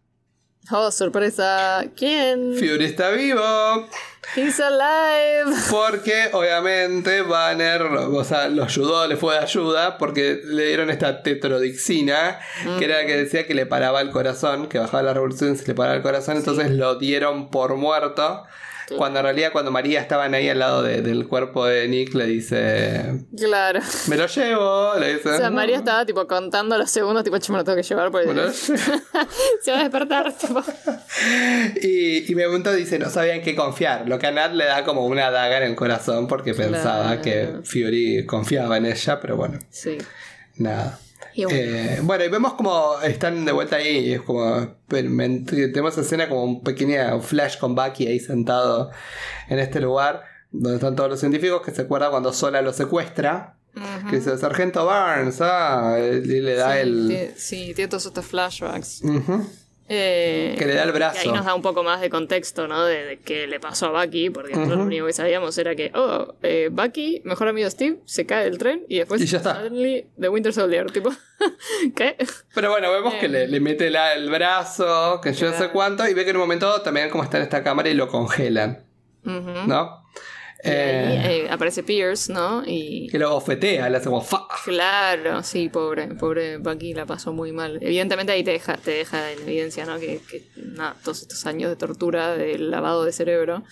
Oh, sorpresa. ¿Quién? Fury está vivo. He's alive. Porque obviamente Banner, o sea, lo ayudó, le fue de ayuda, porque le dieron esta tetrodixina, que era la que decía que le paraba el corazón, que bajaba la revolución y se le paraba el corazón, entonces lo dieron por muerto. Cuando en realidad cuando María estaban ahí al lado de- del cuerpo de Nick le dice, Claro. me lo llevo, le dice. O sea, María estaba tipo contando los segundos, tipo, che, me lo tengo que llevar porque "Me lo se va a despertar, tipo. Y, y me preguntó, dice, no sabía en qué confiar. Lo que a Nat le da como una daga en el corazón porque pensaba que Fury confiaba en ella, pero bueno, Sí. nada. Y bueno. Eh, bueno, y vemos como están de vuelta ahí. y Es como. Tenemos escena como un pequeño flash con Bucky ahí sentado en este lugar donde están todos los científicos que se acuerda cuando Sola lo secuestra. Que dice Sargento Barnes, ah, y le da sí, el. tiene- sí, tiene todos estos flashbacks. Ujú, Eh, que le da el y brazo. ahí nos da un poco más de contexto, ¿no? De, de qué le pasó a Bucky, porque nosotros lo único que sabíamos era que, oh, eh, Bucky, mejor amigo Steve, se cae del tren y después Y ya está. suddenly The Winter Soldier, tipo, ¿qué? Pero bueno, vemos que le, le mete la- el brazo, que yo no sé Claro. cuánto, y ve que en un momento también como está en esta cámara y lo congelan. ¿no? Y ahí, Eh, eh, aparece Pierce, ¿no? Y que lo bofetea, le hace como fa. Claro, sí, pobre, pobre Bucky la pasó muy mal. Evidentemente ahí te deja, te deja en evidencia, ¿no? Que, que nada, todos estos años de tortura, de lavado de cerebro.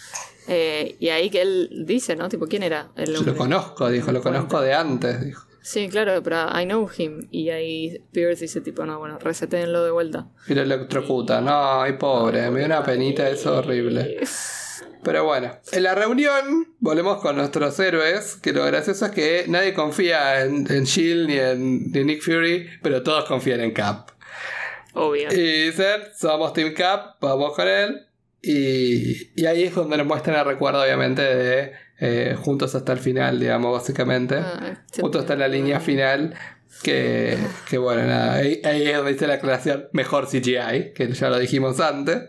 Eh, y ahí que él dice, ¿no? Tipo, ¿quién era el Yo lo conozco, dijo, lo conozco de antes, dijo. Sí, claro, pero I know him. Y ahí Pierce dice, tipo, no, bueno, resetéenlo de vuelta. Y lo electrocuta. No, ay pobre, me dio una penita eso horrible. Pero bueno, en la reunión volvemos con nuestros héroes, que lo gracioso es que nadie confía en, en Shield ni en, ni Nick Fury, pero todos confían en Cap. Obvio. Y dicen, somos Team Cap, vamos con él. Y, y ahí es donde nos muestran el recuerdo, obviamente, de eh, juntos hasta el final, digamos, básicamente. Ah. Juntos hasta la línea final. Que, que bueno, nada, ahí, ahí es donde dice la aclaración, mejor CGI, que ya lo dijimos antes,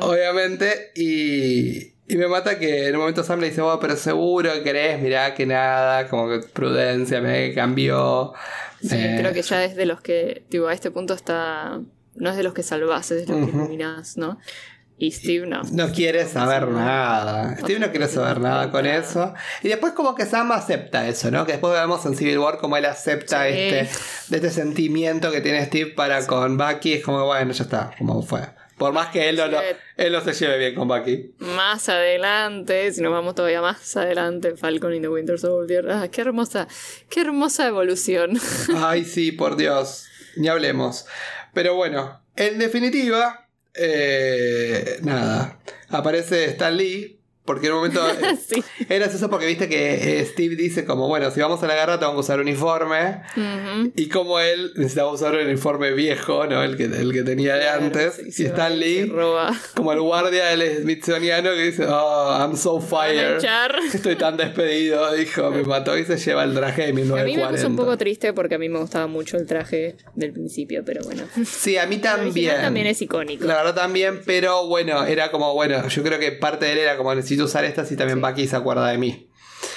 obviamente. Y, y me mata que en un momento Sam le dice, oh, pero seguro que querés, mirá que nada, como que prudencia, me cambió. Sí, Eh, creo que ya es de los que, tipo, a este punto está. No es de los que salvás, es de los que iluminás, ¿no? Y Steve no. No quiere saber nada. Steve no quiere saber nada con eso. Y después como que Sam acepta eso, ¿no? Que después vemos en Civil War como él acepta Sí. este, de este sentimiento que tiene Steve para con Bucky. Es como, bueno, ya está, como fue. Por más que él no, Sí. él no se lleve bien con Bucky. Más adelante, si nos vamos todavía más adelante, Falcon y the Winter Soldier. Ah, qué hermosa, qué hermosa evolución. Ay, sí, por Dios. Ni hablemos. Pero bueno, en definitiva, eh, nada. Aparece Stan Lee. Porque en un momento. sí. Es gracioso porque viste que eh, Steve dice como, bueno, si vamos a la guerra tengo que usar uniforme. Ujú. Y como él necesitaba usar un uniforme viejo, ¿no? El que, el que tenía de antes. Sí, y se Stan Lee, roba. como el guardia del Smithsoniano que dice, oh, I'm so fired. Estoy tan despedido, dijo, me mató y se lleva el traje de A mí me 1940. puso un poco triste porque a mí me gustaba mucho el traje del principio, pero bueno. Sí, a mí El también. también es icónico. La verdad también, pero bueno, era como, bueno, yo creo que parte de él era como, necesito usar esta si también Bucky se acuerda de mí.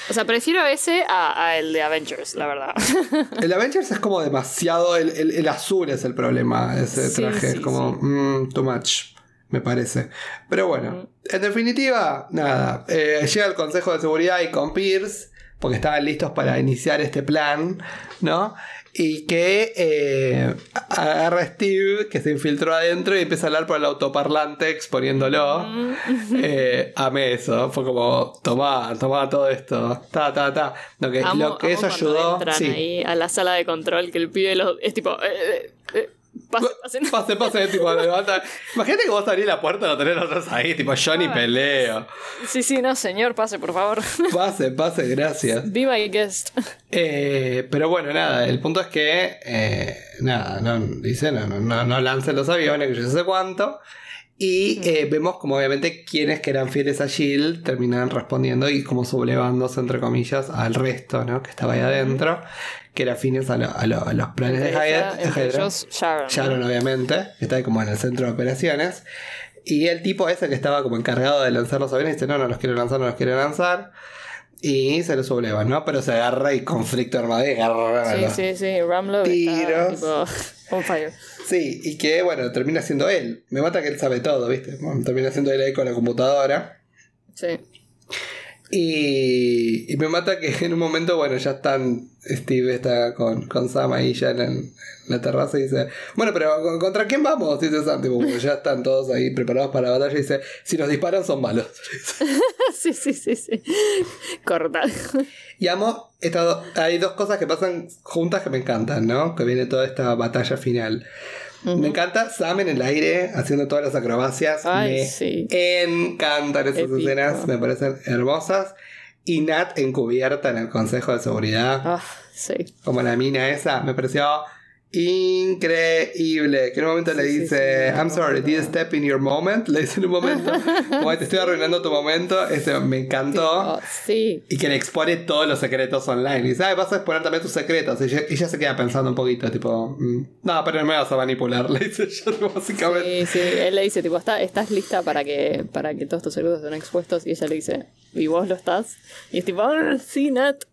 O sea, prefiero ese a, a el de Avengers, la verdad. El Avengers es como demasiado, el, el- el azul es el problema ese Sí, traje, sí, es como, mm, too much, me parece. Pero bueno, en definitiva, nada, eh, llega el Consejo de Seguridad y con Pierce, porque estaban listos para iniciar este plan, ¿no? Y que eh, agarra a Steve, que se infiltró adentro y empieza a hablar por el autoparlante exponiéndolo. Eh, amé eso, fue como, tomá, tomá todo esto, ta, ta, ta. Lo que, Amo- lo que eso ayudó. entran sí. ahí a la sala de control que el pibe lo, es tipo. eh, eh, pase, pase, no. Pase, pase, tipo, levanta. Imagínate que vos abrís la puerta y lo tenés otros ahí, tipo, yo ni peleo. Sí, sí, no, señor, pase, por favor. Pase, pase, gracias. Be my guest. Eh, pero bueno, nada, el punto es que, eh, nada, no, dice, no, no, no, no lancen los aviones, que yo sé cuánto. Y eh, vemos como obviamente quienes que eran fieles a Shield terminan respondiendo y como sublevándose, entre comillas, al resto, ¿no? Que estaba ahí adentro, que eran fines a, lo- a lo- a los planes de ella- entre ellos, Sharon. Sharon, obviamente, que está como en el centro de operaciones. Y el tipo ese que estaba como encargado de lanzar los aviones dice: No, no los quiero lanzar, no los quiero lanzar. Y se lo sublevan, ¿no? Pero se agarra y conflicto armado y agarra. Sí, sí, sí. Ramlo está Tiros. tipo. On fire. Sí, y que bueno, termina siendo él. Me mata que él sabe todo, ¿viste? Bueno, termina siendo él ahí con la computadora. Sí. Y, y me mata que en un momento, bueno, ya están. Steve está con, con Sam ahí ya en, en la terraza y dice: Bueno, pero ¿con- ¿contra quién vamos? Dice Sam, tipo, ya están todos ahí preparados para la batalla. Y dice: Si nos disparan, son malos. sí, sí, sí, sí. Corta. Y amo, estas do- hay dos cosas que pasan juntas que me encantan, ¿no? Que viene toda esta batalla final. Me encanta Sam en el aire haciendo todas las acrobacias. Ay, me sí. encantan esas Épico. escenas, me parecen hermosas. Y Nat encubierta en el Consejo de Seguridad, Ah, sí. como la mina esa, me pareció increíble. Que en un momento le Sí, sí, dice, sí, I'm me sorry, did step in your moment? Le dice en un momento, como te estoy arruinando tu momento. Ese me encantó. Oh, sí. Y que le expone todos los secretos online. Y dice, ay, vas a exponer también tus secretos. Y ella, ella se queda pensando un poquito, tipo, mm, no, pero no me vas a manipular, le dice ella, básicamente. Sí, sí, él le dice, tipo, "¿Está- ¿estás lista para que, para que todos tus secretos estén expuestos? Y ella le dice, ¿y vos lo estás? Y es tipo, "Ah, sí, Nat,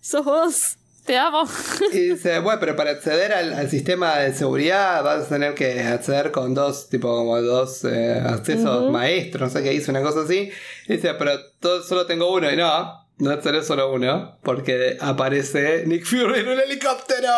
sos vos, te amo. Y dice, bueno, pero para acceder al, al sistema de seguridad vas a tener que acceder con dos, tipo, como dos eh, accesos maestros, no sé qué dice, una cosa así. Y dice, pero todo- solo tengo uno. Y no, no tenés solo uno, porque aparece Nick Fury en un helicóptero.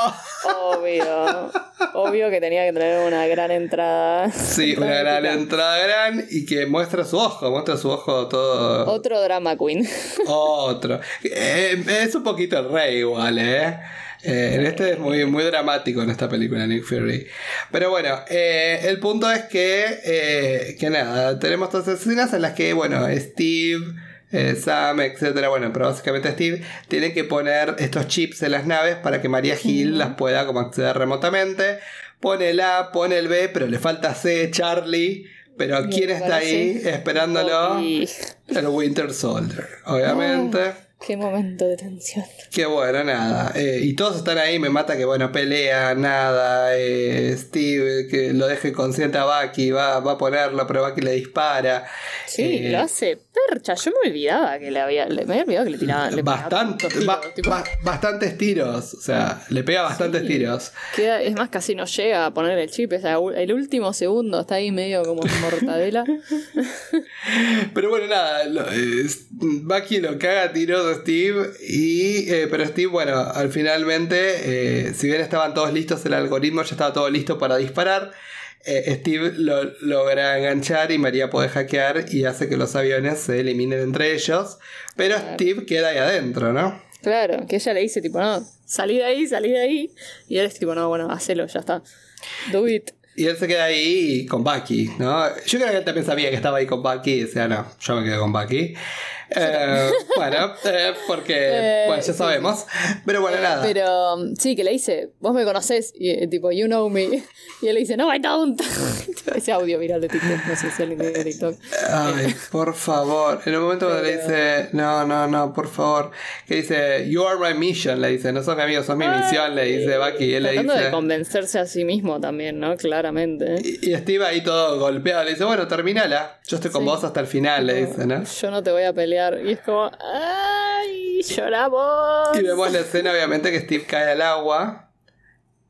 Obvio, obvio que tenía que tener una gran entrada. Sí, una gran entrada gran y que muestra su ojo, muestra su ojo todo... Otro drama queen. Otro. Eh, es un poquito el rey igual, ¿eh? Eh, en este es muy, muy dramático en esta película, Nick Fury. Pero bueno, eh, el punto es que, eh, que nada, tenemos todas escenas en las que, bueno, Steve, eh, Sam, etcétera, bueno, pero básicamente Steve tiene que poner estos chips en las naves para que María Hill las pueda como acceder remotamente. Pone el A, pone el B, pero le falta C, Charlie. Pero ¿quién está ahí esperándolo? El Winter Soldier, obviamente. Qué momento de tensión. Qué bueno, nada. Eh, y todos están ahí, me mata que bueno, pelea, nada. eh, Steve que lo deje consciente a Bucky, va, va a ponerlo, pero Bucky le dispara. Sí, Eh, lo hace Yo me olvidaba que le había. Le, me había olvidado que le tiraban. Le Bastante, ba- tipo, ba- bastantes tiros, o sea, le pega bastantes Sí. tiros. queda- es más, casi no llega a poner el chip. La u- el último segundo está ahí medio como mortadela. Pero bueno, nada, lo- eh, Bucky lo caga a tiros a Steve, y, eh, pero Steve, bueno, al finalmente, eh, si bien estaban todos listos, el algoritmo ya estaba todo listo para disparar. Eh, Steve lo logra enganchar y María puede hackear y hace que los aviones se eliminen entre ellos. Pero Steve queda ahí adentro, ¿no? Claro, que ella le dice, tipo, no, salí de ahí, salí de ahí. Y él es tipo, no, bueno, hacelo, ya está. Do it. Y él se queda ahí con Bucky, ¿no? Yo creo que él también sabía que estaba ahí con Bucky y decía, no, yo me quedo con Bucky. Eh, bueno, eh, porque, Eh, bueno, ya sabemos. Pero bueno, nada. Pero sí, que le dice, vos me conocés, y eh, tipo, you know me. Y él le dice, no, I don't. Ese audio viral de TikTok, no sé si alguien tiene TikTok. Ay, por favor. En un momento cuando le dice, no, no, no, por favor. Que dice, you are my mission, le dice, no sos mi amigo, sos mi misión, le dice Bucky. Y él le Tratando de dice. convencerse a sí mismo también, ¿no? Claramente. Y y Steve ahí todo golpeado le dice, bueno, terminala. Yo estoy con Sí. vos hasta el final, le dice, ¿no? Yo no te voy a pelear. Y es como, ¡ay! Lloramos. Y vemos la escena, obviamente, que Steve cae al agua.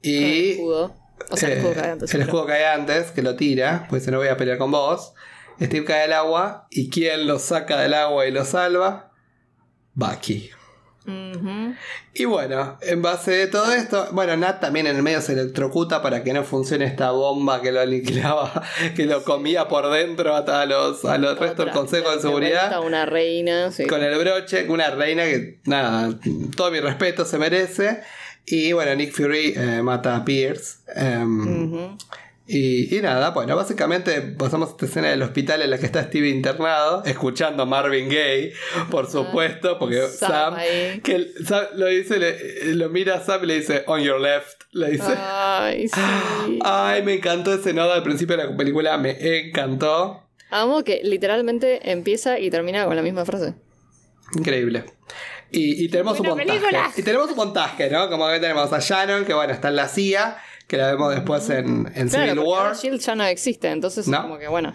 Con el Y. escudo. O sea, el eh, escudo cae antes. el pero- escudo cae antes, que lo tira, pues no voy a pelear con vos. Steve cae al agua. ¿Y quién lo saca del agua y lo salva? Bucky. Y bueno, en base de todo esto, bueno, Nat también en el medio se electrocuta para que no funcione esta bomba que lo aniquilaba, que lo comía por dentro a, a los, a los restos del Consejo de Seguridad. Una reina, sí. Con el broche, una reina que, nada, todo mi respeto se merece. Y bueno, Nick Fury eh, mata a Pierce. em. Y, y nada, bueno, básicamente pasamos a esta escena del hospital en la que está Steve internado, escuchando a Marvin Gaye, por supuesto, porque Ah, Sam Sam, que el- Sam lo dice, le- lo mira a Sam y le dice, on your left, le dice. Ay, sí. Ay, me encantó ese nodo al principio de la película, me encantó. Amo que literalmente empieza y termina con la misma frase. Increíble. Y, y tenemos un montaje. película. Y tenemos un montaje, ¿no? Como que tenemos a Shannon, que bueno, está en la CIA, que la vemos después en, en Claro, Civil War. Shield ya no existe, entonces No. como que bueno.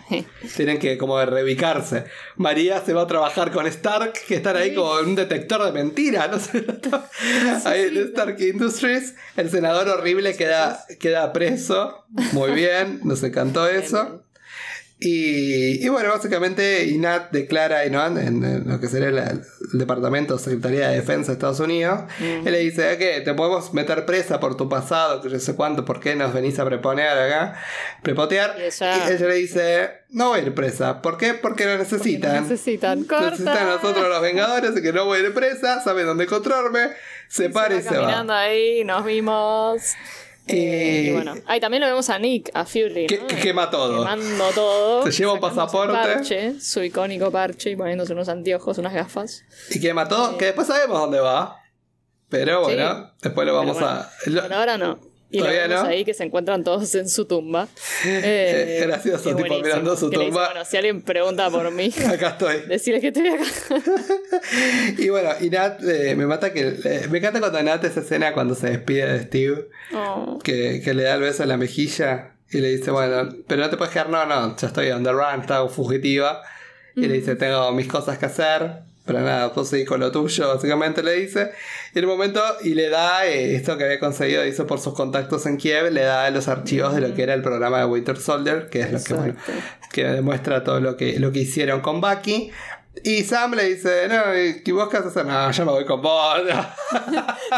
Tienen que como reubicarse. María se va a trabajar con Stark, que están ahí Sí. como en un detector de mentiras, no ahí en. Stark Industries. El senador horrible queda, queda preso. Muy bien, nos encantó eso. Y, y bueno, básicamente INAT declara ¿no? en, en lo que sería la- el Departamento de Secretaría de Defensa de Estados Unidos, Mm. él le dice que te podemos meter presa por tu pasado, que yo sé cuánto, por qué nos venís a preponer acá, prepotear. Y ella- Y ella le dice, no voy a ir presa. ¿Por qué? Porque lo necesitan. Necesitan corta. Necesitan a nosotros los Vengadores, así que no voy a ir presa, saben dónde encontrarme, se para y va se caminando va. ahí, nos vimos. Eh, Y- y bueno, ahí también lo vemos a Nick, a Fury. Que- ¿no? que quema todo. Quemando todo. Se lleva un pasaporte. parche, su icónico parche y poniéndose unos anteojos, unas gafas. Y que mató, que después sabemos dónde va. Pero Sí. bueno, después lo vamos a. lo- Por ahora no. Y lo vemos no. ahí que se encuentran todos en su tumba. Eh, gracioso, tipo, mirando su dice, tumba. bueno, si alguien pregunta por mí, Acá estoy. decirle que estoy acá. Y bueno, y Nat, eh, me mata que. eh, me encanta cuando Nat esa escena cuando se despide de Steve, Oh. que, que le da el beso en la mejilla y le dice, bueno, pero no te puedes quedar, no, no, ya estoy on the run, estaba fugitiva. Y le dice, tengo mis cosas que hacer, pero nada, seguís con lo tuyo, básicamente le dice. Y en un momento, y le da eh, esto que había conseguido, hizo por sus contactos en Kiev, le da los archivos de lo que era el programa de Winter Soldier, que es lo que, bueno, que demuestra todo lo que, lo que hicieron con Bucky. Y Sam le dice, no, ¿y vos qué a hacer? No, yo me voy con vos.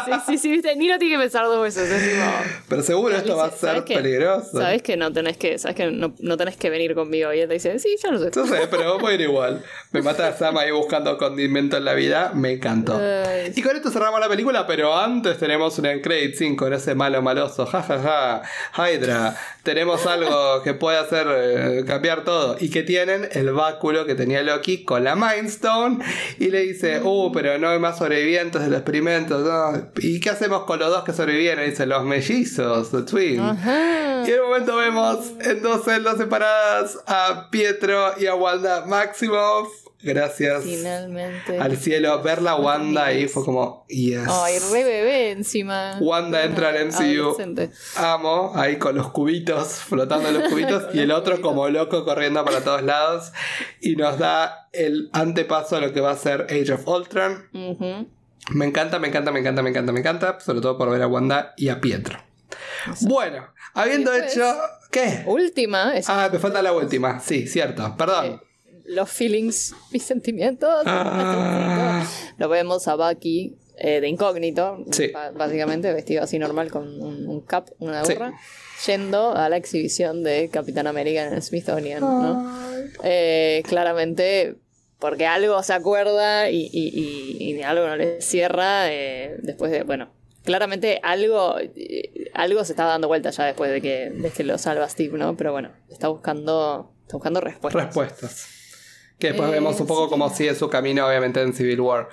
Sí, sí, sí, viste, ni lo tiene que pensar dos veces. Es tipo, Pero seguro esto va a ser peligroso. Sabes que no tenés que, sabes que no, no tenés que venir conmigo. Y él te dice, sí, ya lo sé. No sé, pero voy a ir igual. Me mata Sam ahí buscando condimento en la vida. Me encantó. Ay, Y con esto cerramos la película, pero antes tenemos un Credit 5 con ese malo maloso. Ja, ja, ja. Hydra. Tenemos algo que puede hacer eh, cambiar todo. Y que tienen el báculo que tenía Loki con la Mind Stone. Y le dice, uh, pero no hay más sobrevivientes del experimento. no. ¿Y qué hacemos con los dos que sobrevivieron? Y dice, los mellizos, the twin. Ajá. Y en un momento vemos en dos celdas separadas a Pietro y a Wanda Maximoff. Gracias Finalmente. al cielo. Ver la Wanda ahí fue como, yes. Ay, re bebé encima. Wanda entra al MCU. Amo, ahí con los cubitos, flotando los cubitos, y el otro como loco corriendo para todos lados. Y nos da el antepaso a lo que va a ser Age of Ultron. Me encanta, me encanta, me encanta, me encanta, me encanta. Sobre todo por ver a Wanda y a Pietro. Bueno, habiendo hecho. ¿Qué? Última es Ah, me falta la última. Sí, cierto. Perdón. Los feelings, mis sentimientos. Ah. Lo vemos a Bucky eh, de incógnito, Sí. básicamente vestido así normal con un, un cap, una Sí. gorra, yendo a la exhibición de Capitán América en el Smithsonian. ¿no? Eh, claramente, porque algo se acuerda y, y- y- y algo no le cierra eh, después de, bueno. Claramente algo, eh, algo se está dando vuelta ya después de que, de que lo salva Steve, ¿no? Pero bueno, está buscando, está buscando respuestas. Respuestas. Que después Eh, vemos un poco sí. cómo sigue su camino, obviamente, en Civil War.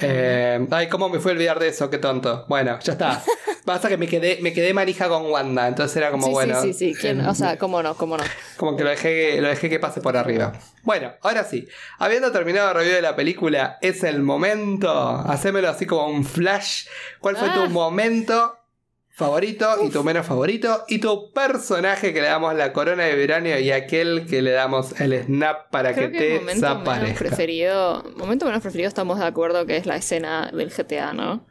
Eh, ay, cómo me fue a olvidar de eso, qué tonto. Bueno, ya está. Pasa que me quedé, me quedé manija con Wanda, entonces era como sí, bueno. sí, sí, sí. ¿Quién? eh, o sea, cómo no, cómo no. Como que lo dejé, lo dejé que pase por arriba. Bueno, ahora sí. Habiendo terminado el review de la película, es el momento. Hacémelo así como un flash. ¿Cuál fue Ah. tu momento favorito y tu menos favorito? Y tu personaje que le damos la corona de verano y aquel que le damos el snap para Creo que te momento menos preferido, momento menos preferido estamos de acuerdo que es la escena del GTA, ¿no?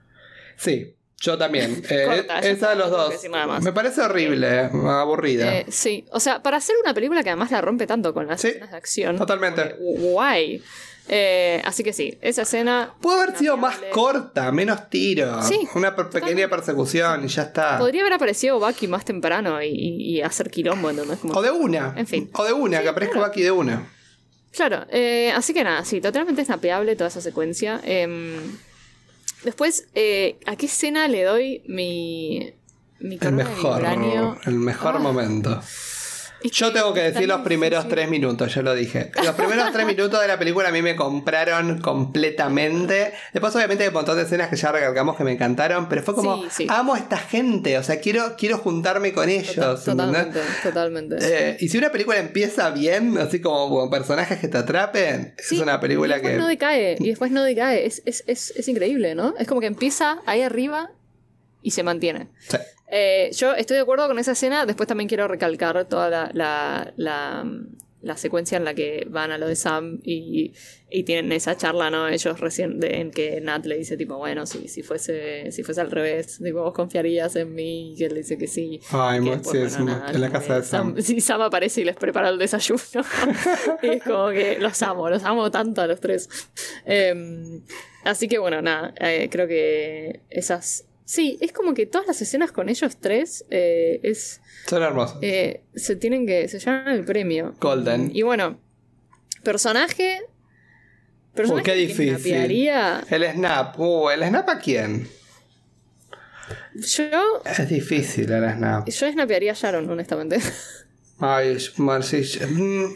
Sí, yo también. Eh, Corta, esa de los dos. Me parece horrible, aburrida. Eh, sí, o sea, para hacer una película que además la rompe tanto con las Sí, escenas de acción. totalmente. Guay. Eh, así que sí, esa escena Pudo haber sido más corta, menos tiro. Sí, Una per- pequeña persecución y ya está. podría haber aparecido Bucky más temprano y, hacer quilombo, ¿entendés? Como- O de una. En fin. O de una, que aparezca claro. Bucky de una. Claro, eh, así que nada, sí, totalmente snapeable toda esa secuencia. Em, después, eh, ¿a qué escena le doy mi, mi El de mejor, vibranio? el mejor Ah. momento. Yo tengo que decir los primeros tres minutos, ya lo dije. Los primeros tres minutos de la película a mí me compraron completamente. Después, obviamente, hay un montón de escenas que ya recalcamos que me encantaron, pero fue como, Sí, sí. amo a esta gente, o sea, quiero, quiero juntarme con ellos. Totalmente, totalmente. Eh, y si una película empieza bien, así como con personajes que te atrapen, Sí, es una película y después que. no decae, y después no decae. Es, es, es, es increíble, ¿no? Es como que empieza ahí arriba y se mantiene. Sí. Eh, yo estoy de acuerdo con esa escena. Después también quiero recalcar toda la, la, la, la secuencia en la que van a lo de Sam y, y tienen esa charla, ¿no? Ellos recién, de- en que Nat le dice, tipo, bueno, si, si, fuese, si fuese al revés, tipo, vos confiarías en mí. Y él dice que sí. Ay, Que después, sí, bueno, es nada, en la casa de Sam. Sí, Sam aparece y les prepara el desayuno. y es como que los amo, los amo tanto a los tres. Em, así que bueno, nada, eh, creo que esas... Sí, es como que todas las escenas con ellos tres eh, es, Son hermosos. eh, se tienen que... se llaman el premio. Golden. Y bueno, personaje... Personaje Uy, qué difícil. snapearía, El snap. Uh, ¿el snap a quién? Yo, Es difícil el snap. yo snapearía a Sharon, honestamente. Ay, sí, mm,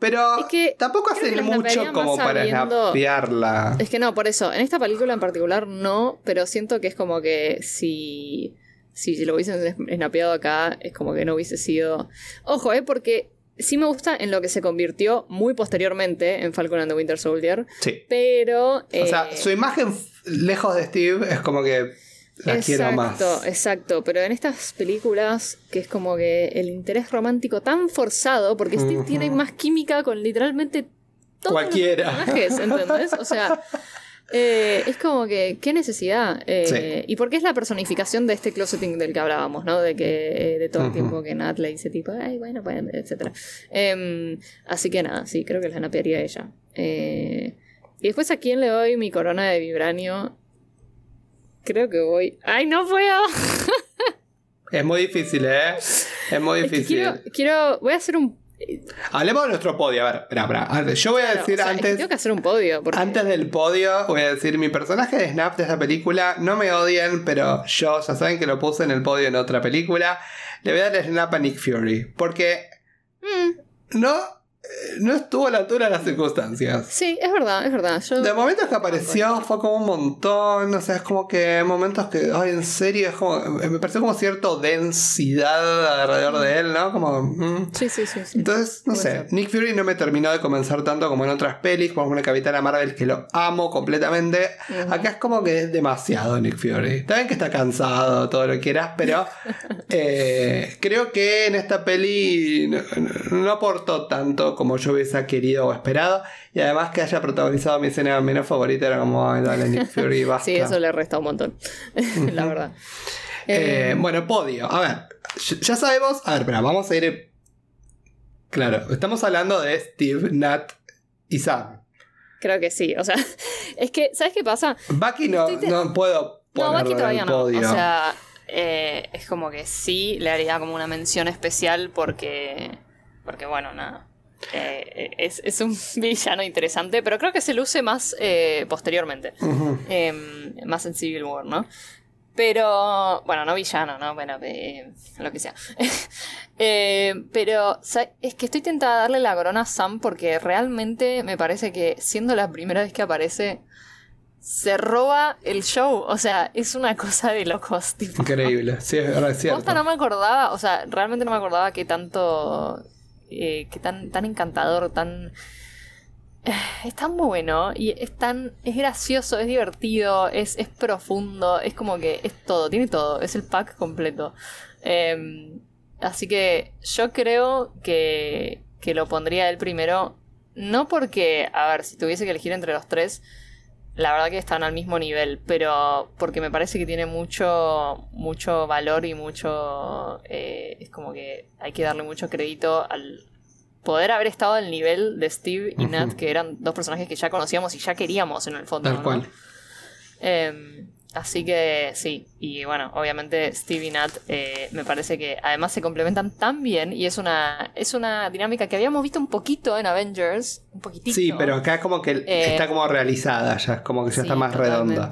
Pero Es que tampoco hacen mucho como para snapearla. Es que no, por eso, en esta película en particular no, pero siento que es como que si, si lo hubiesen snapeado acá, es como que no hubiese sido... Ojo, eh, porque sí me gusta en lo que se convirtió muy posteriormente en Falcon and the Winter Soldier, Sí. pero... O sea, eh, su imagen lejos de Steve es como que la quiero más. Exacto, exacto. Pero en estas películas, que es como que el interés romántico tan forzado, porque Steve tiene más química con literalmente todos Cualquiera. los personajes, ¿entendés? O sea, eh, es como que, qué necesidad. Eh, Sí. Y porque es la personificación de este closeting del que hablábamos, ¿no? De que eh, de todo el tiempo que Nat le dice tipo, ay, bueno, pues, etc. así que nada, sí, creo que la napearía ella. Eh, y después, ¿a quién le doy mi corona de vibranio? Creo que voy. ¡Ay, no puedo! Es muy difícil, ¿eh? Es muy Es que difícil. quiero, quiero. Voy a hacer un. Hablemos de nuestro podio. A ver, espera, espera. Yo voy a claro, decir o sea, es que antes. tengo que hacer un podio. Porque... Antes del podio, voy a decir mi personaje de Snap de esta película. No me odien, pero yo ya saben que lo puse en el podio en otra película. Le voy a dar el Snap a Nick Fury. Porque Mm, no, no estuvo a la altura de las circunstancias. sí, es verdad, es verdad. Yo, De momentos que apareció fue como un montón, o sea, es como que momentos que, ay, en serio, es como, me pareció como cierta densidad alrededor de él, ¿no? Como, mm. Sí, sí, sí. sí. Entonces, no Puede sé, ser. Nick Fury no me terminó de convencer tanto como en otras pelis, como una Capitana Marvel que lo amo completamente. Ujú. Acá es como que es demasiado Nick Fury. Está bien que está cansado, todo lo que quieras, pero eh, creo que en esta peli no aportó tanto como yo hubiese querido o esperado. Y además que haya protagonizado mi escena menos favorita era como, ay, dale Nick Fury, basta. Sí, eso le resta un montón. la verdad. Eh, Eh, bueno, podio. A ver, ya- sabemos. A ver, espera, vamos a ir. Claro, estamos hablando de Steve, Nat y Sam. Creo que sí. O sea, es que, ¿sabes qué pasa? Bucky no, te- no puedo No, Bucky todavía no. podio. O sea, eh, es como que sí le haría como una mención especial porque. Porque, bueno, nada. Eh, es, es un villano interesante, pero creo que se luce más eh, posteriormente. Em, más en Civil War, ¿no? Pero, bueno, no villano, ¿no? Bueno, eh, lo que sea. Pero es que estoy tentada a darle la corona a Sam porque realmente me parece que siendo la primera vez que aparece, se roba el show. O sea, es una cosa de locos. Tipo. Increíble, sí, es verdad, es cierto. Posta no me acordaba, o sea, realmente no me acordaba que tanto, eh, que tan, tan encantador, tan... Es tan bueno y es tan, es gracioso, es divertido, es, es profundo, es como que es todo, tiene todo, es el pack completo. Eh, así que yo creo que, que lo pondría él primero, no porque, a ver, si tuviese que elegir entre los tres, la verdad que están al mismo nivel, pero porque me parece que tiene mucho, mucho valor y mucho... eh, es como que hay que darle mucho crédito al poder haber estado al nivel de Steve y. Nat, que eran dos personajes que ya conocíamos y ya queríamos en el fondo. Tal ¿no? cual. Eh, así que sí, y bueno, obviamente Steve y Nat eh, me parece que además se complementan tan bien y es una, es una dinámica que habíamos visto un poquito en Avengers, un poquitito. Sí, pero acá es como que Eh, está como realizada, ya es como que ya Sí, está más redonda.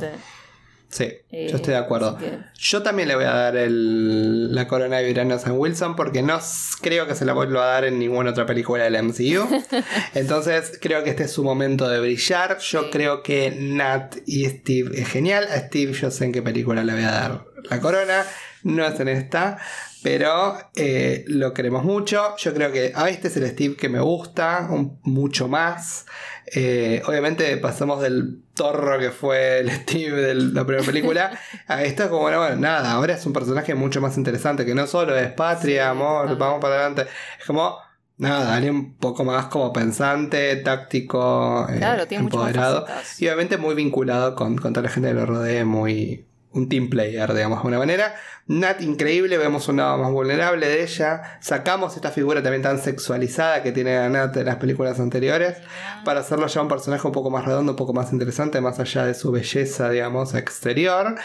Sí, Eh, yo estoy de acuerdo. que- Yo también le voy a dar el- la corona de Virano a Sam Wilson porque no creo que se la vuelva a dar en ninguna otra película del MCU. Entonces creo que este es su momento de brillar. Yo creo que Nat y Steve es genial. A Steve yo sé en qué película le voy a dar la corona. No es en esta. Pero eh, lo queremos mucho. Yo creo que a este es el Steve que me gusta. un- mucho más. Eh, obviamente pasamos del torro que fue el Steve de la primera película, a esto es como, bueno, nada, ahora es un personaje mucho más interesante, que no solo es patria, amor, vamos para adelante, es como, nada, alguien un poco más como pensante, táctico, eh, empoderado, y obviamente muy vinculado con, con toda la gente que lo rodea, muy un team player, digamos, de alguna manera. Nat increíble, vemos un lado más vulnerable de ella. Sacamos esta figura también tan sexualizada que tiene a Nat en las películas anteriores para hacerlo ya un personaje un poco más redondo, un poco más interesante, más allá de su belleza, digamos, exterior.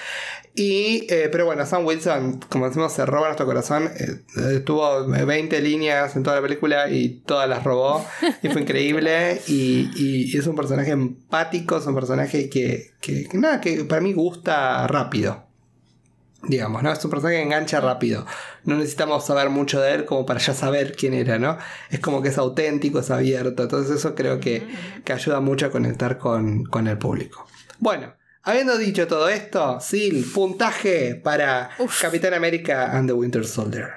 Y, eh, pero bueno, Sam Wilson, como decimos, se roba nuestro corazón. Eh, tuvo 20 líneas en toda la película y todas las robó. Y fue increíble. Y, y, es un personaje empático, es un personaje que, que, nada, que para mí gusta rápido digamos, ¿no? Es un personaje que engancha rápido. No necesitamos saber mucho de él como para ya saber quién era, ¿no? Es como que es auténtico, es abierto. Entonces eso creo que, que ayuda mucho a conectar con, con, el público. Bueno, habiendo dicho todo esto, Sil, puntaje para Capitán América and the Winter Soldier.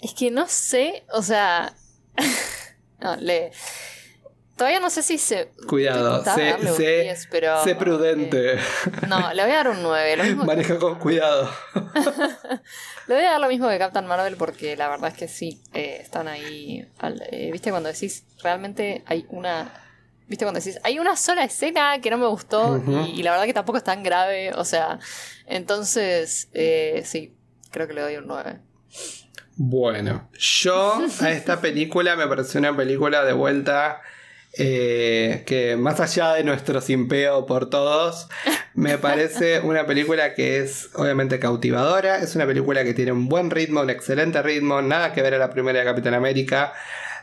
Es que no sé, o sea... no, le... Todavía no sé si se. Cuidado, sé, pero, sé prudente. no, le voy a dar un 9. Maneja con cuidado. le voy a dar lo mismo que Captain Marvel porque la verdad es que sí, eh, están ahí. Eh, ¿Viste cuando decís realmente hay una. ¿Viste cuando decís hay una sola escena que no me gustó y, la verdad que tampoco es tan grave? O sea, entonces, eh, sí, creo que le doy un 9. Bueno, yo a esta película me pareció una película de vuelta eh, que más allá de nuestro simpeo por todos, me parece una película que es obviamente cautivadora, es una película que tiene un buen ritmo, un excelente ritmo, nada que ver a la primera de Capitán América.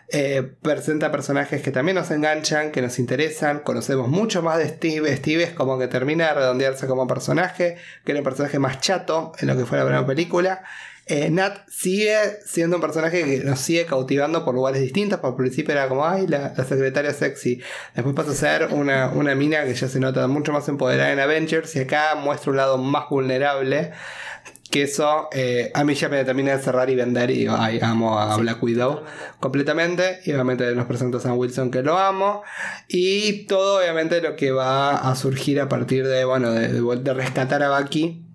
Eh, presenta personajes que también nos enganchan, que nos interesan. Conocemos mucho más de Steve. Steve es como que termina de redondearse como personaje, que era un personaje más chato en lo que fue la primera película. Eh, Nat sigue siendo un personaje que nos sigue cautivando por lugares distintos. Por principio era como, ay, la, secretaria sexy. Después pasa a ser una, mina que ya se nota mucho más empoderada en Avengers. Y acá muestra un lado más vulnerable. Que eso eh, a mí ya me termina de cerrar y vender. Y digo, ay, amo a Black Widow completamente. Y obviamente nos presenta a Sam Wilson que lo amo. Y todo, obviamente, lo que va a surgir a partir de, bueno, de, de rescatar a Bucky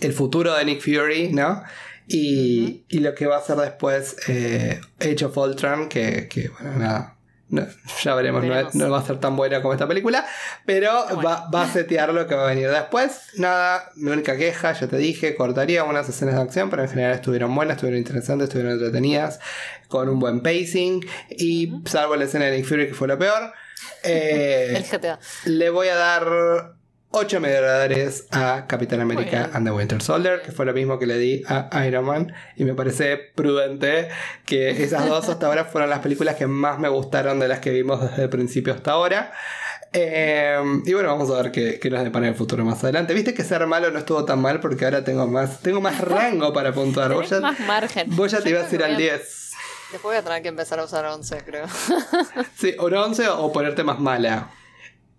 el futuro de Nick Fury, ¿no? Y, y lo que va a hacer después eh, Age of Ultron, que, que bueno, nada. Ya veremos, no, va a ser tan buena como esta película, pero va, va, a setear lo que va a venir después. Nada, mi única queja, ya te dije, cortaría unas escenas de acción, pero en general estuvieron buenas, estuvieron interesantes, estuvieron entretenidas, con un buen pacing, y salvo la escena de Nick Fury que fue lo peor. Eh, El GTA. Le voy a dar 8 medallas a Capitán América and the Winter Soldier, que fue lo mismo que le di a Iron Man. Y me parece prudente que esas dos hasta ahora fueron las películas que más me gustaron de las que vimos desde el principio hasta ahora. Eh, y bueno, vamos a ver qué, qué nos depara en el futuro más adelante. Viste que ser malo no estuvo tan mal porque ahora tengo más, tengo más rango para puntuar. Vos ya, más margen. Vos ya te ibas a ir al 10. Después voy a tener que empezar a usar 11, creo. sí, o 11 o ponerte más mala.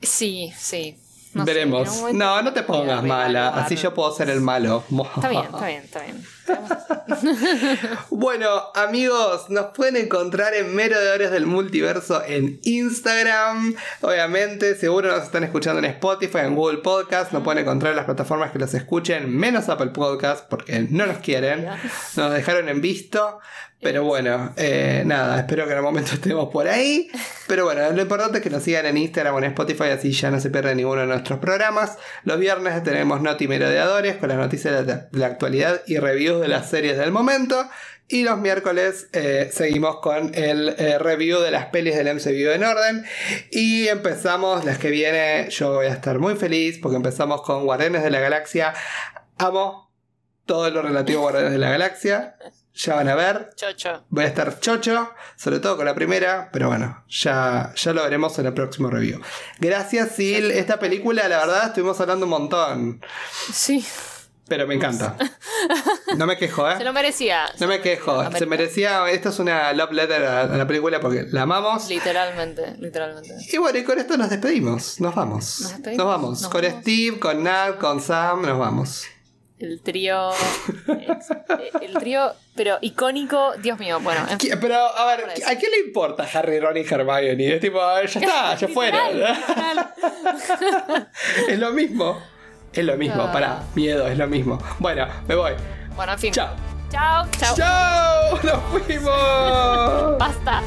Sí, sí. Veremos. no, no te pongas mala. Así yo puedo ser el malo. Está bien, está bien, está bien. bueno, amigos, nos pueden encontrar en Merodeadores del Multiverso en Instagram. Obviamente, seguro nos están escuchando en Spotify, en Google Podcast. Nos pueden encontrar en las plataformas que los escuchen, menos Apple Podcast, porque no nos quieren. Nos dejaron en visto. Pero bueno, eh, nada, espero que en el momento estemos por ahí. Pero bueno, lo importante es que nos sigan en Instagram o en Spotify, así ya no se pierden ninguno de nuestros programas. Los viernes tenemos Noti Merodeadores con las noticias de la actualidad y reviews de las series del momento. Y los miércoles eh, seguimos con el eh, review de las pelis del MCU en orden. Y empezamos, las que viene, yo voy a estar muy feliz porque empezamos con Guardianes de la Galaxia. Amo todo lo relativo a Guardianes de la Galaxia. Ya van a ver. Chocho. Voy a estar chocho, sobre todo con la primera, pero bueno, ya, ya lo veremos en el próximo review. Gracias, Sil. Esta película, la verdad, estuvimos hablando un montón. Sí. Pero me encanta. No me quejo, ¿eh? Se lo merecía. No me quejo. Se merecía. Esto es una love letter a, la película porque la amamos. Literalmente, literalmente. Y bueno, y con esto nos despedimos. Nos vamos. Nos, vamos. con Steve, con Nat, con Sam, nos vamos. El trío. eh, el trío, pero icónico. Dios mío, bueno. en fin. ¿Qui- Pero, a ver. ¿a qué le importa Harry, Ron y Hermione? Es tipo, ya está, ya fueron. Es lo mismo. Es lo mismo, Ah. para miedo, es lo mismo. Bueno, me voy. Bueno, en fin. Chao. Chao, chao. ¡Chao! ¡Nos fuimos! Basta.